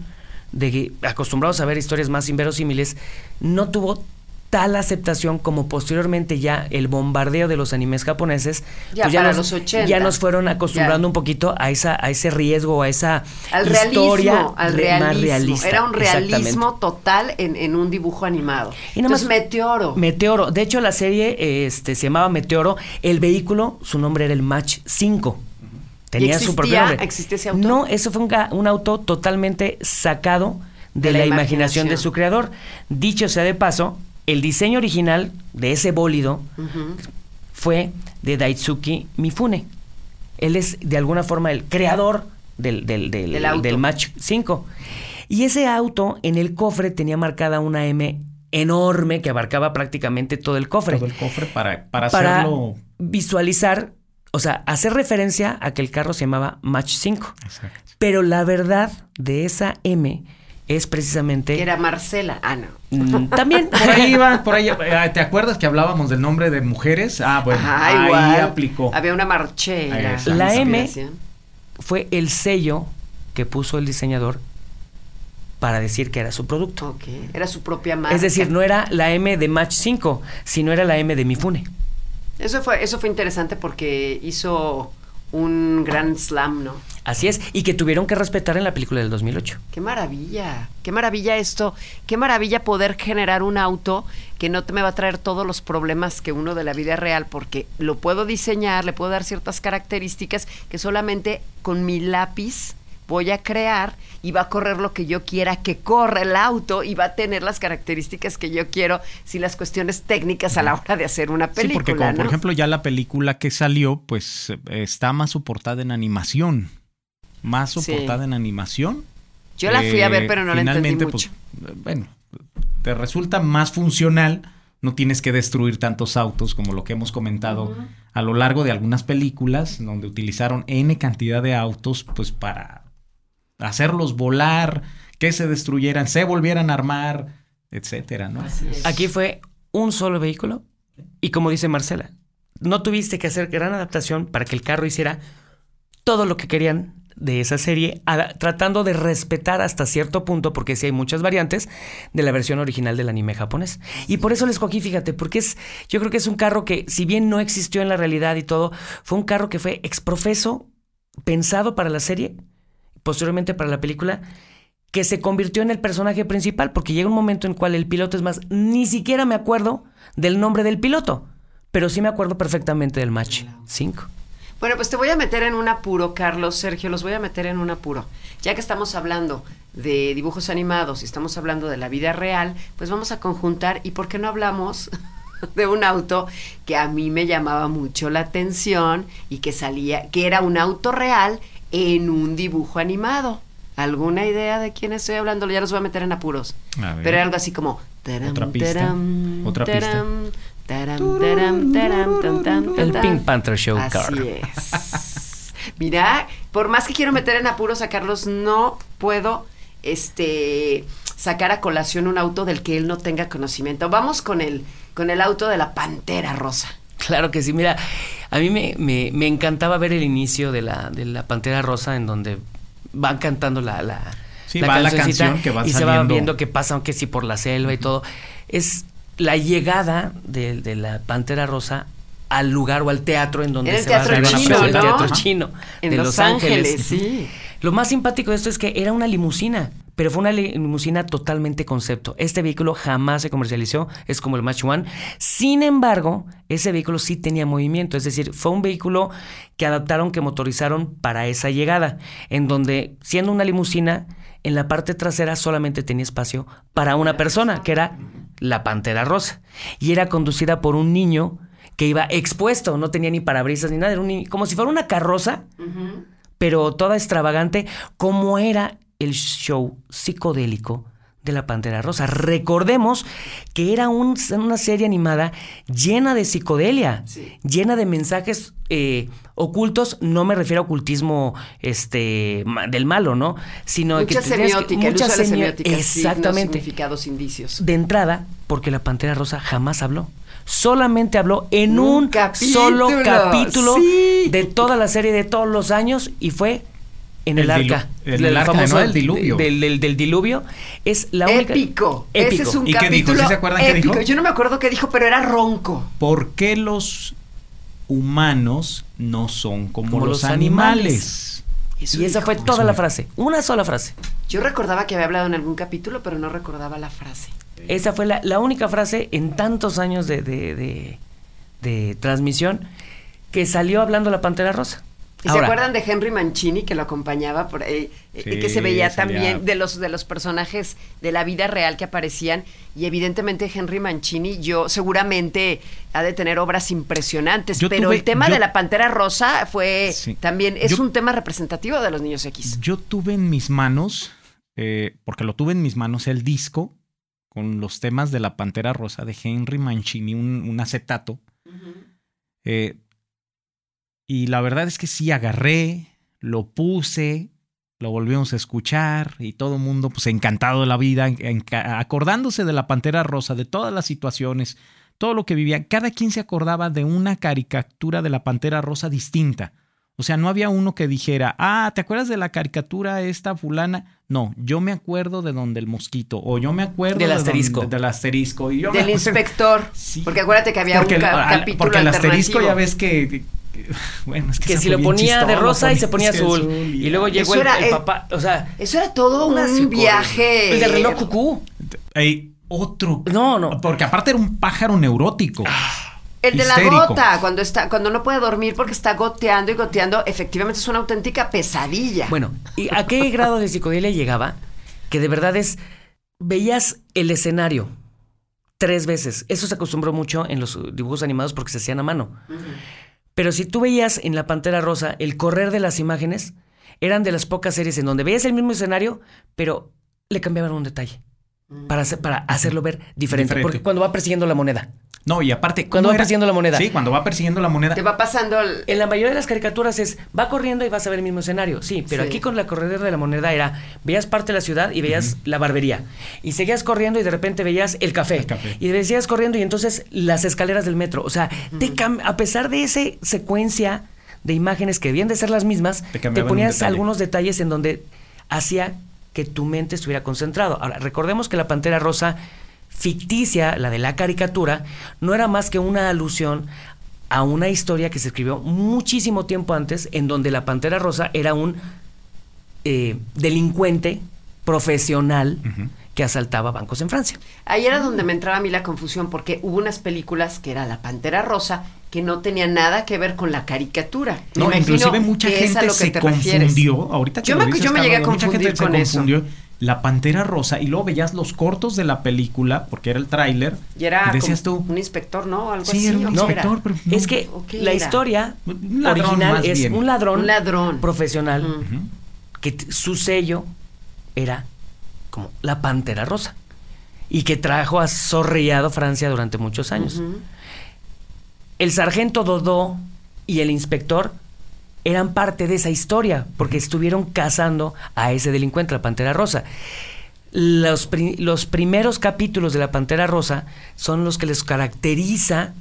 de que acostumbrados a ver historias más inverosímiles, no tuvo tal aceptación como posteriormente ya el bombardeo de los animes japoneses Ya pues para nos, los 80. ya nos fueron acostumbrando Ya. un poquito a esa a ese riesgo a esa Al historia realismo, al re- realismo. más realista Era un realismo total en, en un dibujo animado. Y nada más- Entonces, Meteoro. Meteoro. De hecho, la serie este, se llamaba Meteoro. El vehículo, su nombre era el Match 5. Tenía su propio existía- nombre. existía ese auto? No, eso fue un, auto totalmente sacado de, De la la, imaginación imaginación. de su creador. Dicho sea de paso, El diseño original de ese bólido fue de Daisuke Mifune. Él es de alguna forma el creador del, del, del, Del auto. del Match 5. Y ese auto en el cofre tenía marcada una M enorme que abarcaba prácticamente todo el cofre. Todo el cofre para, para, para hacerlo. visualizar, o sea, hacer referencia a que el carro se llamaba Match 5. Exacto. Pero la verdad de esa M es precisamente... Que era Marcela. Ah, no. Mm, También. Por ahí iba, por ahí. eh, ¿Te acuerdas que hablábamos del nombre de mujeres? Ah, bueno, Ajá, ahí igual. aplicó. Había una marchela. Exacto. La M fue el sello que puso el diseñador para decir que era su producto. Ok. Era su propia marca. Es decir, no era la M de Match 5, sino era la M de Mifune. Eso fue, eso fue interesante porque hizo un gran slam, ¿no? Así es, y que tuvieron que respetar en la película del 2008. Qué maravilla, qué maravilla esto, qué maravilla poder generar un auto que no te me va a traer todos los problemas que uno de la vida real, porque lo puedo diseñar, le puedo dar ciertas características que solamente con mi lápiz voy a crear y va a correr lo que yo quiera que corra el auto y va a tener las características que yo quiero sin las cuestiones técnicas a la hora de hacer una película. Sí, porque como por ejemplo ya la película que salió, pues eh, está más soportada en animación. Más Sí. soportada en animación. yo la fui a ver, Eh, pero no la entendí finalmente, mucho. pues, eh, bueno, te resulta más funcional. No tienes que destruir tantos autos como lo que hemos comentado a lo largo de algunas películas, donde utilizaron N cantidad de autos, pues para hacerlos volar, que se destruyeran, se volvieran a armar, etcétera, ¿no? Aquí fue un solo vehículo y como dice Marcela, no tuviste que hacer gran adaptación para que el carro hiciera todo lo que querían de esa serie, a- tratando de respetar hasta cierto punto, porque sí hay muchas variantes, de la versión original del anime japonés. Y por eso les escogí, fíjate, porque es, yo creo que es un carro que, si bien no existió en la realidad y todo, fue un carro que fue exprofeso, pensado para la serie, posteriormente para la película, que se convirtió en el personaje principal, porque llega un momento en el cual el piloto es más, ni siquiera me acuerdo del nombre del piloto, pero sí me acuerdo perfectamente del match 5. Bueno, pues te voy a meter en un apuro, Carlos, Sergio, los voy a meter en un apuro. Ya que estamos hablando de dibujos animados y estamos hablando de la vida real, pues vamos a conjuntar y por qué no hablamos de un auto que a mí me llamaba mucho la atención y que salía, que era un auto real en un dibujo animado. ¿Alguna idea de quién estoy hablando? Ya los voy a meter en apuros. A. Pero era algo así como... taram, Otra pista. taram, Otra pista. taram, El. Pink Panther Show Así Car. es. Mira, por más que quiero meter en apuros a Carlos, no puedo este sacar a colación un auto del que él no tenga conocimiento. Vamos con el, con el auto de la Pantera Rosa. Claro que sí, mira, a mí me, me- me encantaba ver el inicio de la, de la Pantera Rosa en donde van cantando la, la, Sí, va la canción que va y se va viendo que pasa, aunque sí por la selva y todo. Es la llegada de, de la Pantera Rosa al lugar o al teatro en donde En el se va a chino, pelea, el ¿no? teatro Ajá. chino En de Los, Los, Ángeles, sí. Lo más simpático de esto es que era una limusina, pero fue una li- limusina totalmente concepto. Este vehículo jamás se comercializó, es como el Match One. Sin embargo, ese vehículo sí tenía movimiento, es decir, fue un vehículo que adaptaron, que motorizaron para esa llegada, en donde siendo una limusina, en la parte trasera solamente tenía espacio para una persona, que era la Pantera Rosa, y era conducida por un niño que iba expuesto, no tenía ni parabrisas ni nada, era un niño- como si fuera una carroza, pero toda extravagante, como era el show psicodélico de la Pantera Rosa. Recordemos que era un- una serie animada llena de psicodelia, Sí. llena de mensajes eh, ocultos. No me refiero a ocultismo este, del malo, ¿no? Sino Mucha que que- semiótica, de la semio- semiótica. signos, Exactamente. significados, indicios. De entrada, porque la Pantera Rosa jamás habló. Solamente habló en Un un, capítulo, solo capítulo sí. de toda la serie de todos los años y fue en el, arca. en el arca, ¿no? El diluvio. Del, del- del diluvio. Es la única. Épico. Épico. Ese es un ¿Y qué dijo? ¿Sí se acuerdan qué épico. dijo? Yo no me acuerdo qué dijo, pero era ronco. ¿Por qué los humanos no son como, Como los, los animales? Eso Y esa dijo. fue toda eso la frase. Una sola frase. Yo recordaba que había hablado en algún capítulo, pero no recordaba la frase. Esa fue la, la única frase en tantos años de, de- de- de transmisión que salió hablando la Pantera Rosa. ¿Y Ahora. se acuerdan de Henry Mancini que lo acompañaba por ahí? eh, Sí, que se veía también de los, de los personajes de la vida real que aparecían. Y evidentemente Henry Mancini, yo seguramente ha de tener obras impresionantes. Pero tuve- el tema yo- de la Pantera Rosa fue Sí. también, es Yo- un tema representativo de los niños X. Yo tuve en mis manos, eh, porque lo tuve en mis manos, el disco con los temas de la Pantera Rosa de Henry Mancini, un, un acetato. Eh, y la verdad es que sí, agarré, lo puse, lo volvimos a escuchar y todo el mundo pues encantado de la vida, acordándose de la Pantera Rosa, de todas las situaciones, todo lo que vivían. Cada quien se acordaba de una caricatura de la Pantera Rosa distinta. O sea, no había uno que dijera, ah, ¿te acuerdas de la caricatura esta fulana? No, yo me acuerdo de donde el mosquito, o yo me acuerdo Del de asterisco. donde- del asterisco. Y yo me Del inspector. Sí. Porque acuérdate que había porque un el- ca- capítulo Porque el asterisco ya ves que. Que- bueno, es que, Que si lo ponía de rosa y se ponía azul. Y luego llegó el, era- el papá. O sea, Eso era todo un psico- viaje. El de reloj cucú. Ey, otro. No, no. Porque aparte era un pájaro neurótico. El de la gota, cuando está, cuando no puede dormir porque está goteando y goteando, efectivamente es una auténtica pesadilla. Bueno, ¿y a qué grado de psicodelia llegaba? Que de verdad es. Veías el escenario tres veces. Eso se acostumbró mucho en los dibujos animados porque se hacían a mano. Pero si tú veías en La Pantera Rosa el correr de las imágenes, eran de las pocas series en donde veías el mismo escenario, pero le cambiaban un detalle. Para, hacer- para hacerlo ver diferente, Diferente. Porque cuando va persiguiendo la moneda. No, y aparte. Cuando ¿cómo va era? persiguiendo la moneda. Sí, cuando va persiguiendo la moneda. Te va pasando el- En la mayoría de las caricaturas es, va corriendo y vas a ver el mismo escenario. Sí, pero Sí. aquí con la corredera de la moneda era, veías parte de la ciudad y veías la barbería. Y seguías corriendo y de repente veías el café. El café. Y seguías corriendo y entonces las escaleras del metro. O sea, te cam- a pesar de esa secuencia de imágenes que debían de ser las mismas, Te ponías detalle. algunos detalles en donde hacía que tu mente estuviera concentrado. Ahora, recordemos que la Pantera Rosa ficticia, la de la caricatura, no era más que una alusión a una historia que se escribió muchísimo tiempo antes, en donde la Pantera Rosa era un eh, delincuente profesional. Que asaltaba bancos en Francia. Ahí era donde me entraba a mí la confusión, porque hubo unas películas que era La Pantera Rosa, que no tenían nada que ver con la caricatura. No, inclusive mucha gente lo que se refieres. confundió. Ahorita que Yo me- dices, yo me llegué a Carlos, mucha confundir gente se con eso. confundió. La Pantera Rosa y luego veías los cortos de la película, porque era el tráiler. Y era Decías tú, un inspector, ¿no? Algo Sí, así. era un ¿o qué inspector, pero no. Es que ¿O qué la era? historia original es bien. un ladrón, Un ladrón. profesional que su sello era como la Pantera Rosa y que trajo a Francia durante muchos años. El sargento Dodó y el inspector eran parte de esa historia porque estuvieron cazando a ese delincuente, la Pantera Rosa. Los, pri- los primeros capítulos de la Pantera Rosa son los que les caracteriza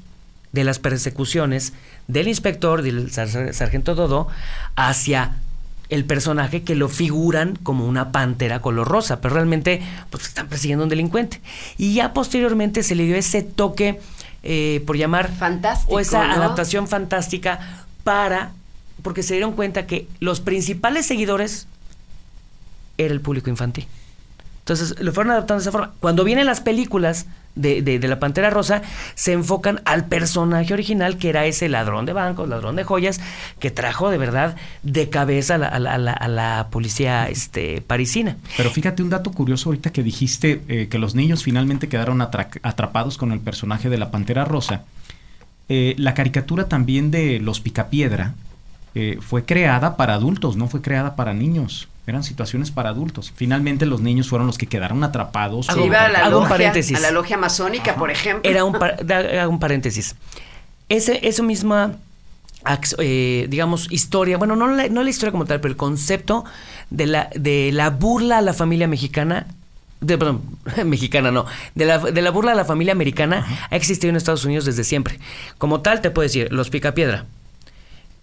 de las persecuciones del inspector, del sar- sargento Dodó, hacia el personaje que lo figuran como una pantera color rosa, pero realmente pues están persiguiendo a un delincuente. Y ya posteriormente se le dio ese toque, eh, por llamar, Fantástico, o esa ¿no? adaptación fantástica para, porque se dieron cuenta que los principales seguidores era el público infantil. Entonces lo fueron adaptando de esa forma. Cuando vienen las películas de, de- la Pantera Rosa, se enfocan al personaje original, que era ese ladrón de bancos, ladrón de joyas, que trajo de verdad de cabeza a la, policía este, parisina. Pero fíjate un dato curioso ahorita que dijiste eh, que los niños finalmente quedaron atra- atrapados con el personaje de la Pantera Rosa. Eh, la caricatura también de Los Picapiedra eh, fue creada para adultos, no fue creada para niños. Eran situaciones para adultos. Finalmente los niños fueron los que quedaron atrapados. Hago- iba a la, hago un logia, paréntesis. a la logia masónica, por ejemplo. Era un, par- un paréntesis. Ese, eso misma, eh, digamos, historia, bueno, no la, no la historia como tal, pero el concepto de la, de la burla a la familia mexicana, de, perdón, mexicana no, de la, de la burla a la familia americana ha existido en Estados Unidos desde siempre. Como tal, te puedo decir, Los Picapiedra,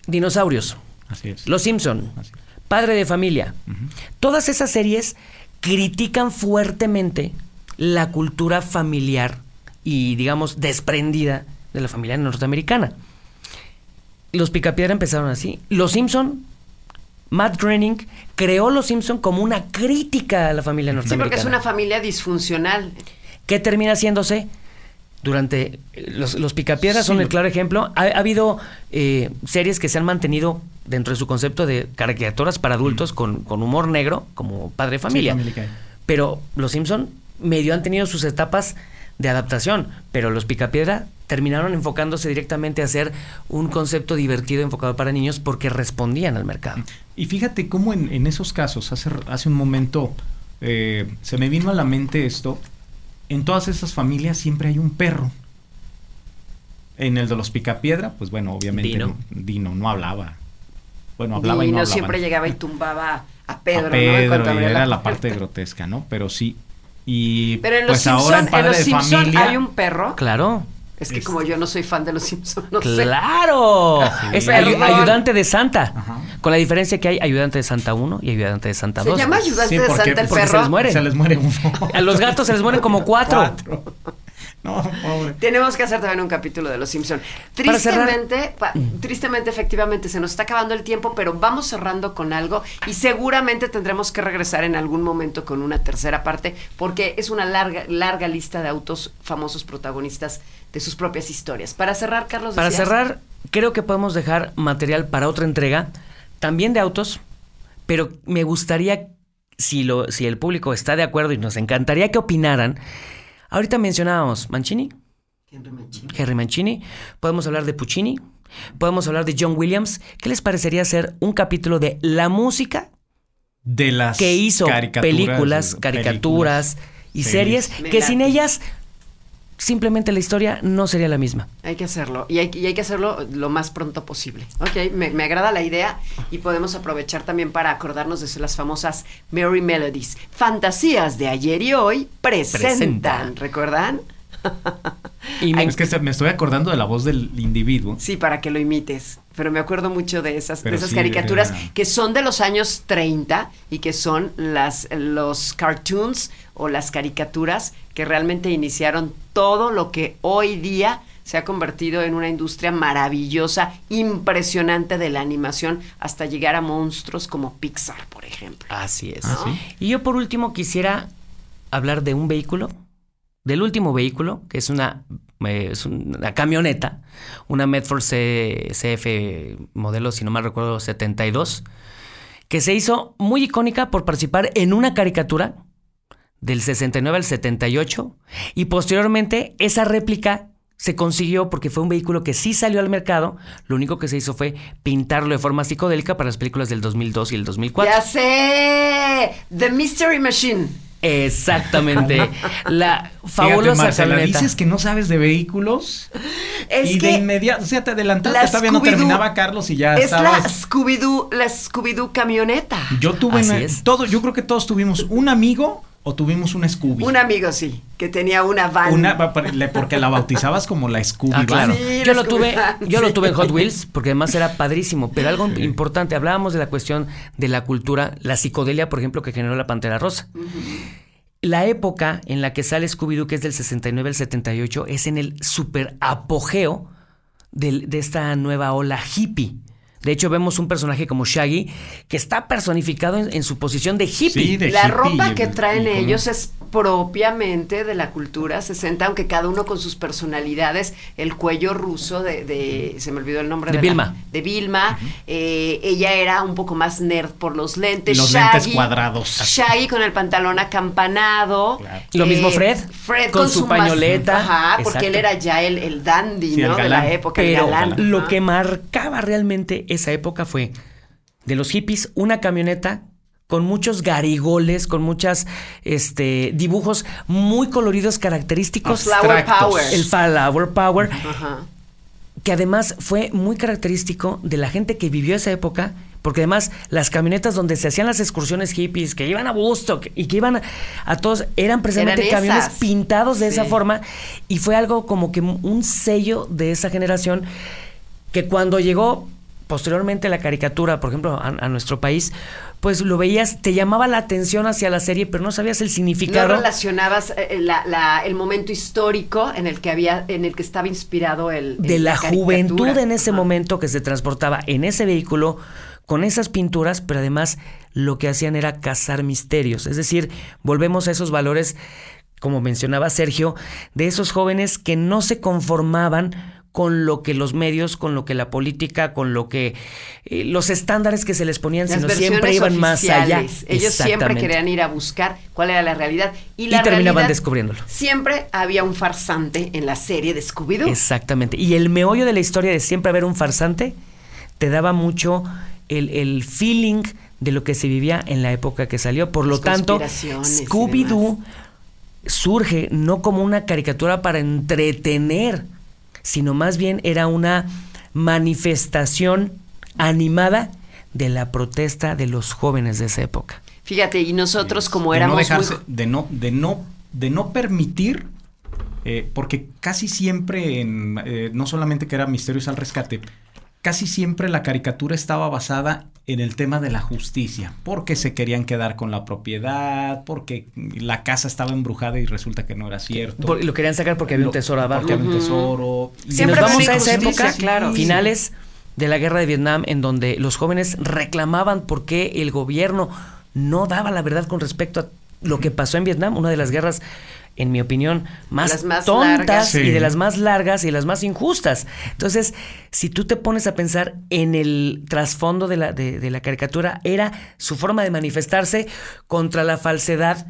Dinosaurios, Así es. Los Simpson, Así es. Padre de Familia. Todas esas series critican fuertemente la cultura familiar y, digamos, desprendida de la familia norteamericana. Los Picapiedra empezaron así. Los Simpson, Matt Groening creó Los Simpson como una crítica a la familia Sí, norteamericana. porque es una familia disfuncional. ¿Qué termina haciéndose? Durante eh, los, los Picapiedras son el claro ejemplo. Ha, ha habido eh, series que se han mantenido dentro de su concepto de caricaturas para adultos con, con humor negro, como Padre Familia. Sí. Pero los Simpson medio han tenido sus etapas de adaptación, pero los Picapiedra terminaron enfocándose directamente a hacer un concepto divertido enfocado para niños porque respondían al mercado. Y fíjate cómo en, en esos casos, hace, hace un momento eh, se me vino a la mente esto, en todas esas familias siempre hay un perro. En el de los Picapiedra, pues bueno, obviamente Dino. no, Dino no hablaba. Bueno, hablaba y Dino no hablaba. siempre llegaba y tumbaba a Pedro, a ¿no? Pedro, cuanto y era la la parte grotesca, ¿no? Pero sí. Y Pero en los pues ahora en Simpson, en Padre los de Simpson Familia, hay un perro. Claro. Es que Es- como yo no soy fan de los Simpsons, no sé. ¡Claro! Es ayu- Perdón. ayudante de Santa. Ajá. Con la diferencia que hay ayudante de Santa 1 y ayudante de Santa Se 2. llama ayudante Sí, de porque- Santa el porque se perro. les muere. se les muere uno. A los gatos se les mueren como cuatro. Cuatro. No, pobre. Tenemos que hacer también un capítulo de Los Simpson. Tristemente, pa- tristemente, efectivamente, se nos está acabando el tiempo, pero vamos cerrando con algo y seguramente tendremos que regresar en algún momento con una tercera parte, porque es una larga, larga lista de autos famosos protagonistas de sus propias historias. Para cerrar, Carlos. Para decías- cerrar, creo que podemos dejar material para otra entrega, también de autos, pero me gustaría, si, lo, si el público está de acuerdo y nos encantaría que opinaran. Ahorita mencionábamos Mancini, Henry Mancini. Henry Mancini, podemos hablar de Puccini, podemos hablar de John Williams. ¿Qué les parecería hacer un capítulo de la música De las que hizo caricaturas, películas, caricaturas y series. que sin ellas simplemente la historia no sería la misma? Hay que hacerlo y hay, y hay que hacerlo lo más pronto posible. Ok, me, me agrada la idea y podemos aprovechar también para acordarnos de las famosas Merry Melodies. Fantasías de ayer y hoy presentan. ¿recuerdan? Y me- Es que se- me estoy acordando de la voz del individuo. Sí, para que lo imites. Pero me acuerdo mucho de esas, de esas sí, caricaturas era- que son de los años 30 y que son las, los cartoons o las caricaturas que realmente iniciaron todo lo que hoy día se ha convertido en una industria maravillosa, impresionante de la animación, hasta llegar a monstruos como Pixar, por ejemplo. Así es. Ah, ¿sí? Y yo por último quisiera hablar de un vehículo, del último vehículo, que es una, es una camioneta, una Medford CF modelo, si no mal recuerdo, 72, que se hizo muy icónica por participar en una caricatura del 69 al 78 y posteriormente esa réplica se consiguió porque fue un vehículo que sí salió al mercado, lo único que se hizo fue pintarlo de forma psicodélica para las películas del 2002 y el 2004. ¡Ya sé! The Mystery Machine. Exactamente. La Fíjate, fabulosa Marcela, camioneta. dices que no sabes de vehículos Es y de que inmediato, o sea, te adelantaste, la todavía no terminaba Carlos y ya es la. Scooby-Doo, la Scooby-Doo camioneta. Yo tuve Así una- es. todo, yo creo que todos tuvimos un amigo o tuvimos una Scooby. Un amigo, sí, que tenía una van. Una- porque la bautizabas como la Scooby Ah, claro. Sí, yo lo tuve, yo lo tuve en Hot Wheels porque además era padrísimo. Pero algo Sí. importante, hablábamos de la cuestión de la cultura, la psicodelia, por ejemplo, que generó la Pantera Rosa. La época en la que sale Scooby-Doo, que es del 69 al 78, es en el super apogeo del- de esta nueva ola hippie. De hecho, vemos un personaje como Shaggy que está personificado en, en su posición de hippie. Sí, de La hippie ropa que traen como- ellos es propiamente de la cultura 60, aunque cada uno con sus personalidades. El cuello ruso de, de- se me olvidó el nombre De la- Vilma. de Vilma. eh, ella era un poco más nerd por los lentes. Los Shaggy, lentes cuadrados. Shaggy con el pantalón acampanado. Claro. Lo mismo Fred, Fred con su mas- pañoleta. Ajá, porque él era ya el, el dandy, Sí, el ¿no? De la época, el Pero galán. lo que marcaba realmente esa época fue de los hippies una camioneta con muchos garigoles, con muchas este, dibujos muy coloridos característicos. Flower abstractos. Power. El Flower Power, Ajá. que además fue muy característico de la gente que vivió esa época, porque además las camionetas donde se hacían las excursiones hippies, que iban a Busto y que iban a, a todos, eran precisamente Eran camiones pintados de esa forma y fue algo como que un sello de esa generación que cuando llegó posteriormente la caricatura, por ejemplo, a, a nuestro país, pues lo veías, te llamaba la atención hacia la serie, pero no sabías el No significado. relacionabas eh, la- la- el momento histórico en el que había, en el que estaba inspirado el de la juventud en ese momento que se transportaba en ese vehículo con esas pinturas, pero además lo que hacían era cazar misterios. Es decir, volvemos a esos valores, como mencionaba Sergio, de esos jóvenes que no se conformaban con lo que los medios, con lo que la política, con lo que eh, los estándares que se les ponían, Las sino siempre iban más allá. Ellos siempre querían ir a buscar cuál era la realidad. Y, la Y terminaban realidad, descubriéndolo. Siempre había un farsante en la serie de Scooby-Doo. Exactamente. Y el meollo de la historia de siempre haber un farsante te daba mucho el, el feeling de lo que se vivía en la época que salió. Por lo tanto, Scooby-Doo surge no como una caricatura para entretener, sino más bien era una manifestación animada de la protesta de los jóvenes de esa época. Fíjate, y nosotros como de no éramos dejarse- muy... de no de no de no permitir eh, porque casi siempre en eh, no solamente que era Misterios al rescate casi siempre la caricatura estaba basada en el tema de la justicia porque se querían quedar con la propiedad porque la casa estaba embrujada y resulta que no era cierto Por- lo querían sacar porque había un tesoro abajo. porque había un tesoro Siempre nos vamos a esa época, claro. finales de la guerra de Vietnam, en donde los jóvenes reclamaban por qué el gobierno no daba la verdad con respecto a lo que pasó en Vietnam, una de las guerras, en mi opinión, más, Las más tontas largas. y Sí. de las más largas y las más injustas. Entonces, si tú te pones a pensar en el trasfondo de la, de, de la caricatura, era su forma de manifestarse contra la falsedad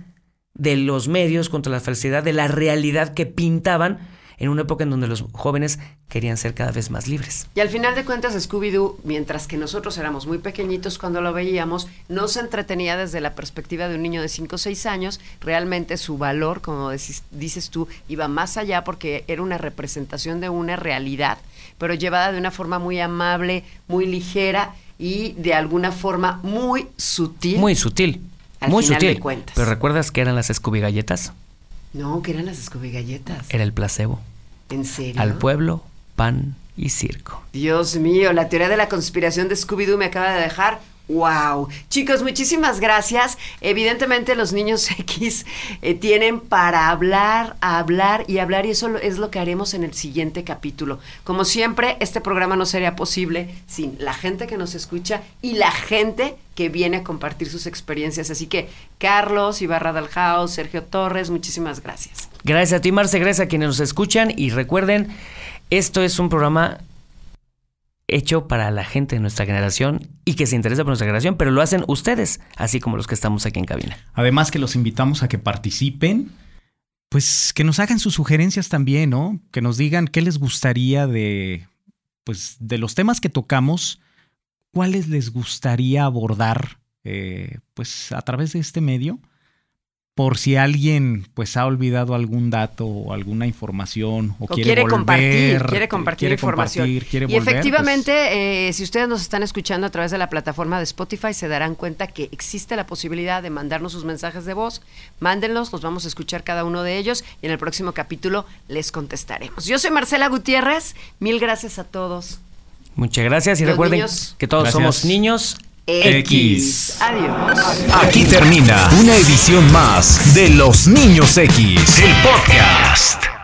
de los medios, contra la falsedad de la realidad que pintaban en una época en donde los jóvenes querían ser cada vez más libres. Y al final de cuentas, Scooby-Doo, mientras que nosotros éramos muy pequeñitos cuando lo veíamos, no se entretenía desde la perspectiva de un niño de 5 o 6 años. Realmente su valor, como dices tú, iba más allá porque era una representación de una realidad, pero llevada de una forma muy amable, muy ligera y de alguna forma muy sutil. Muy sutil. Al muy final sutil. de cuentas. Pero ¿recuerdas que eran las Scooby galletas? No, que eran las Scooby galletas. Era el placebo. ¿En serio? Al pueblo, pan y circo. Dios mío, la teoría de la conspiración de Scooby-Doo me acaba de dejar. ¡Wow! Chicos, muchísimas gracias. Evidentemente los niños X eh, tienen para hablar, hablar y hablar y eso lo- es lo que haremos en el siguiente capítulo. Como siempre, este programa no sería posible sin la gente que nos escucha y la gente que viene a compartir sus experiencias. Así que Carlos, Ibarra Dalhaus, Sergio Torres, muchísimas gracias. Gracias a ti, Marce, gracias a quienes nos escuchan y recuerden, esto es un programa hecho para la gente de nuestra generación y que se interesa por nuestra generación, pero lo hacen ustedes, así como los que estamos aquí en cabina. Además que los invitamos a que participen, pues que nos hagan sus sugerencias también, ¿no? Que nos digan qué les gustaría de, pues, de los temas que tocamos, cuáles les gustaría abordar, eh, pues, a través de este medio, por si alguien, pues, ha olvidado algún dato o alguna información o, O quiere, quiere, volver, compartir, quiere compartir quiere información. compartir, quiere y volver, pues, efectivamente, eh, si ustedes nos están escuchando a través de la plataforma de Spotify, se darán cuenta que existe la posibilidad de mandarnos sus mensajes de voz. Mándenlos, los vamos a escuchar cada uno de ellos y en el próximo capítulo les contestaremos. Yo soy Marcela Gutiérrez, mil gracias a todos. Muchas gracias y Los recuerden niños- que todos Gracias. somos niños. X. Adiós. Aquí termina una edición más de Los Niños X, el podcast.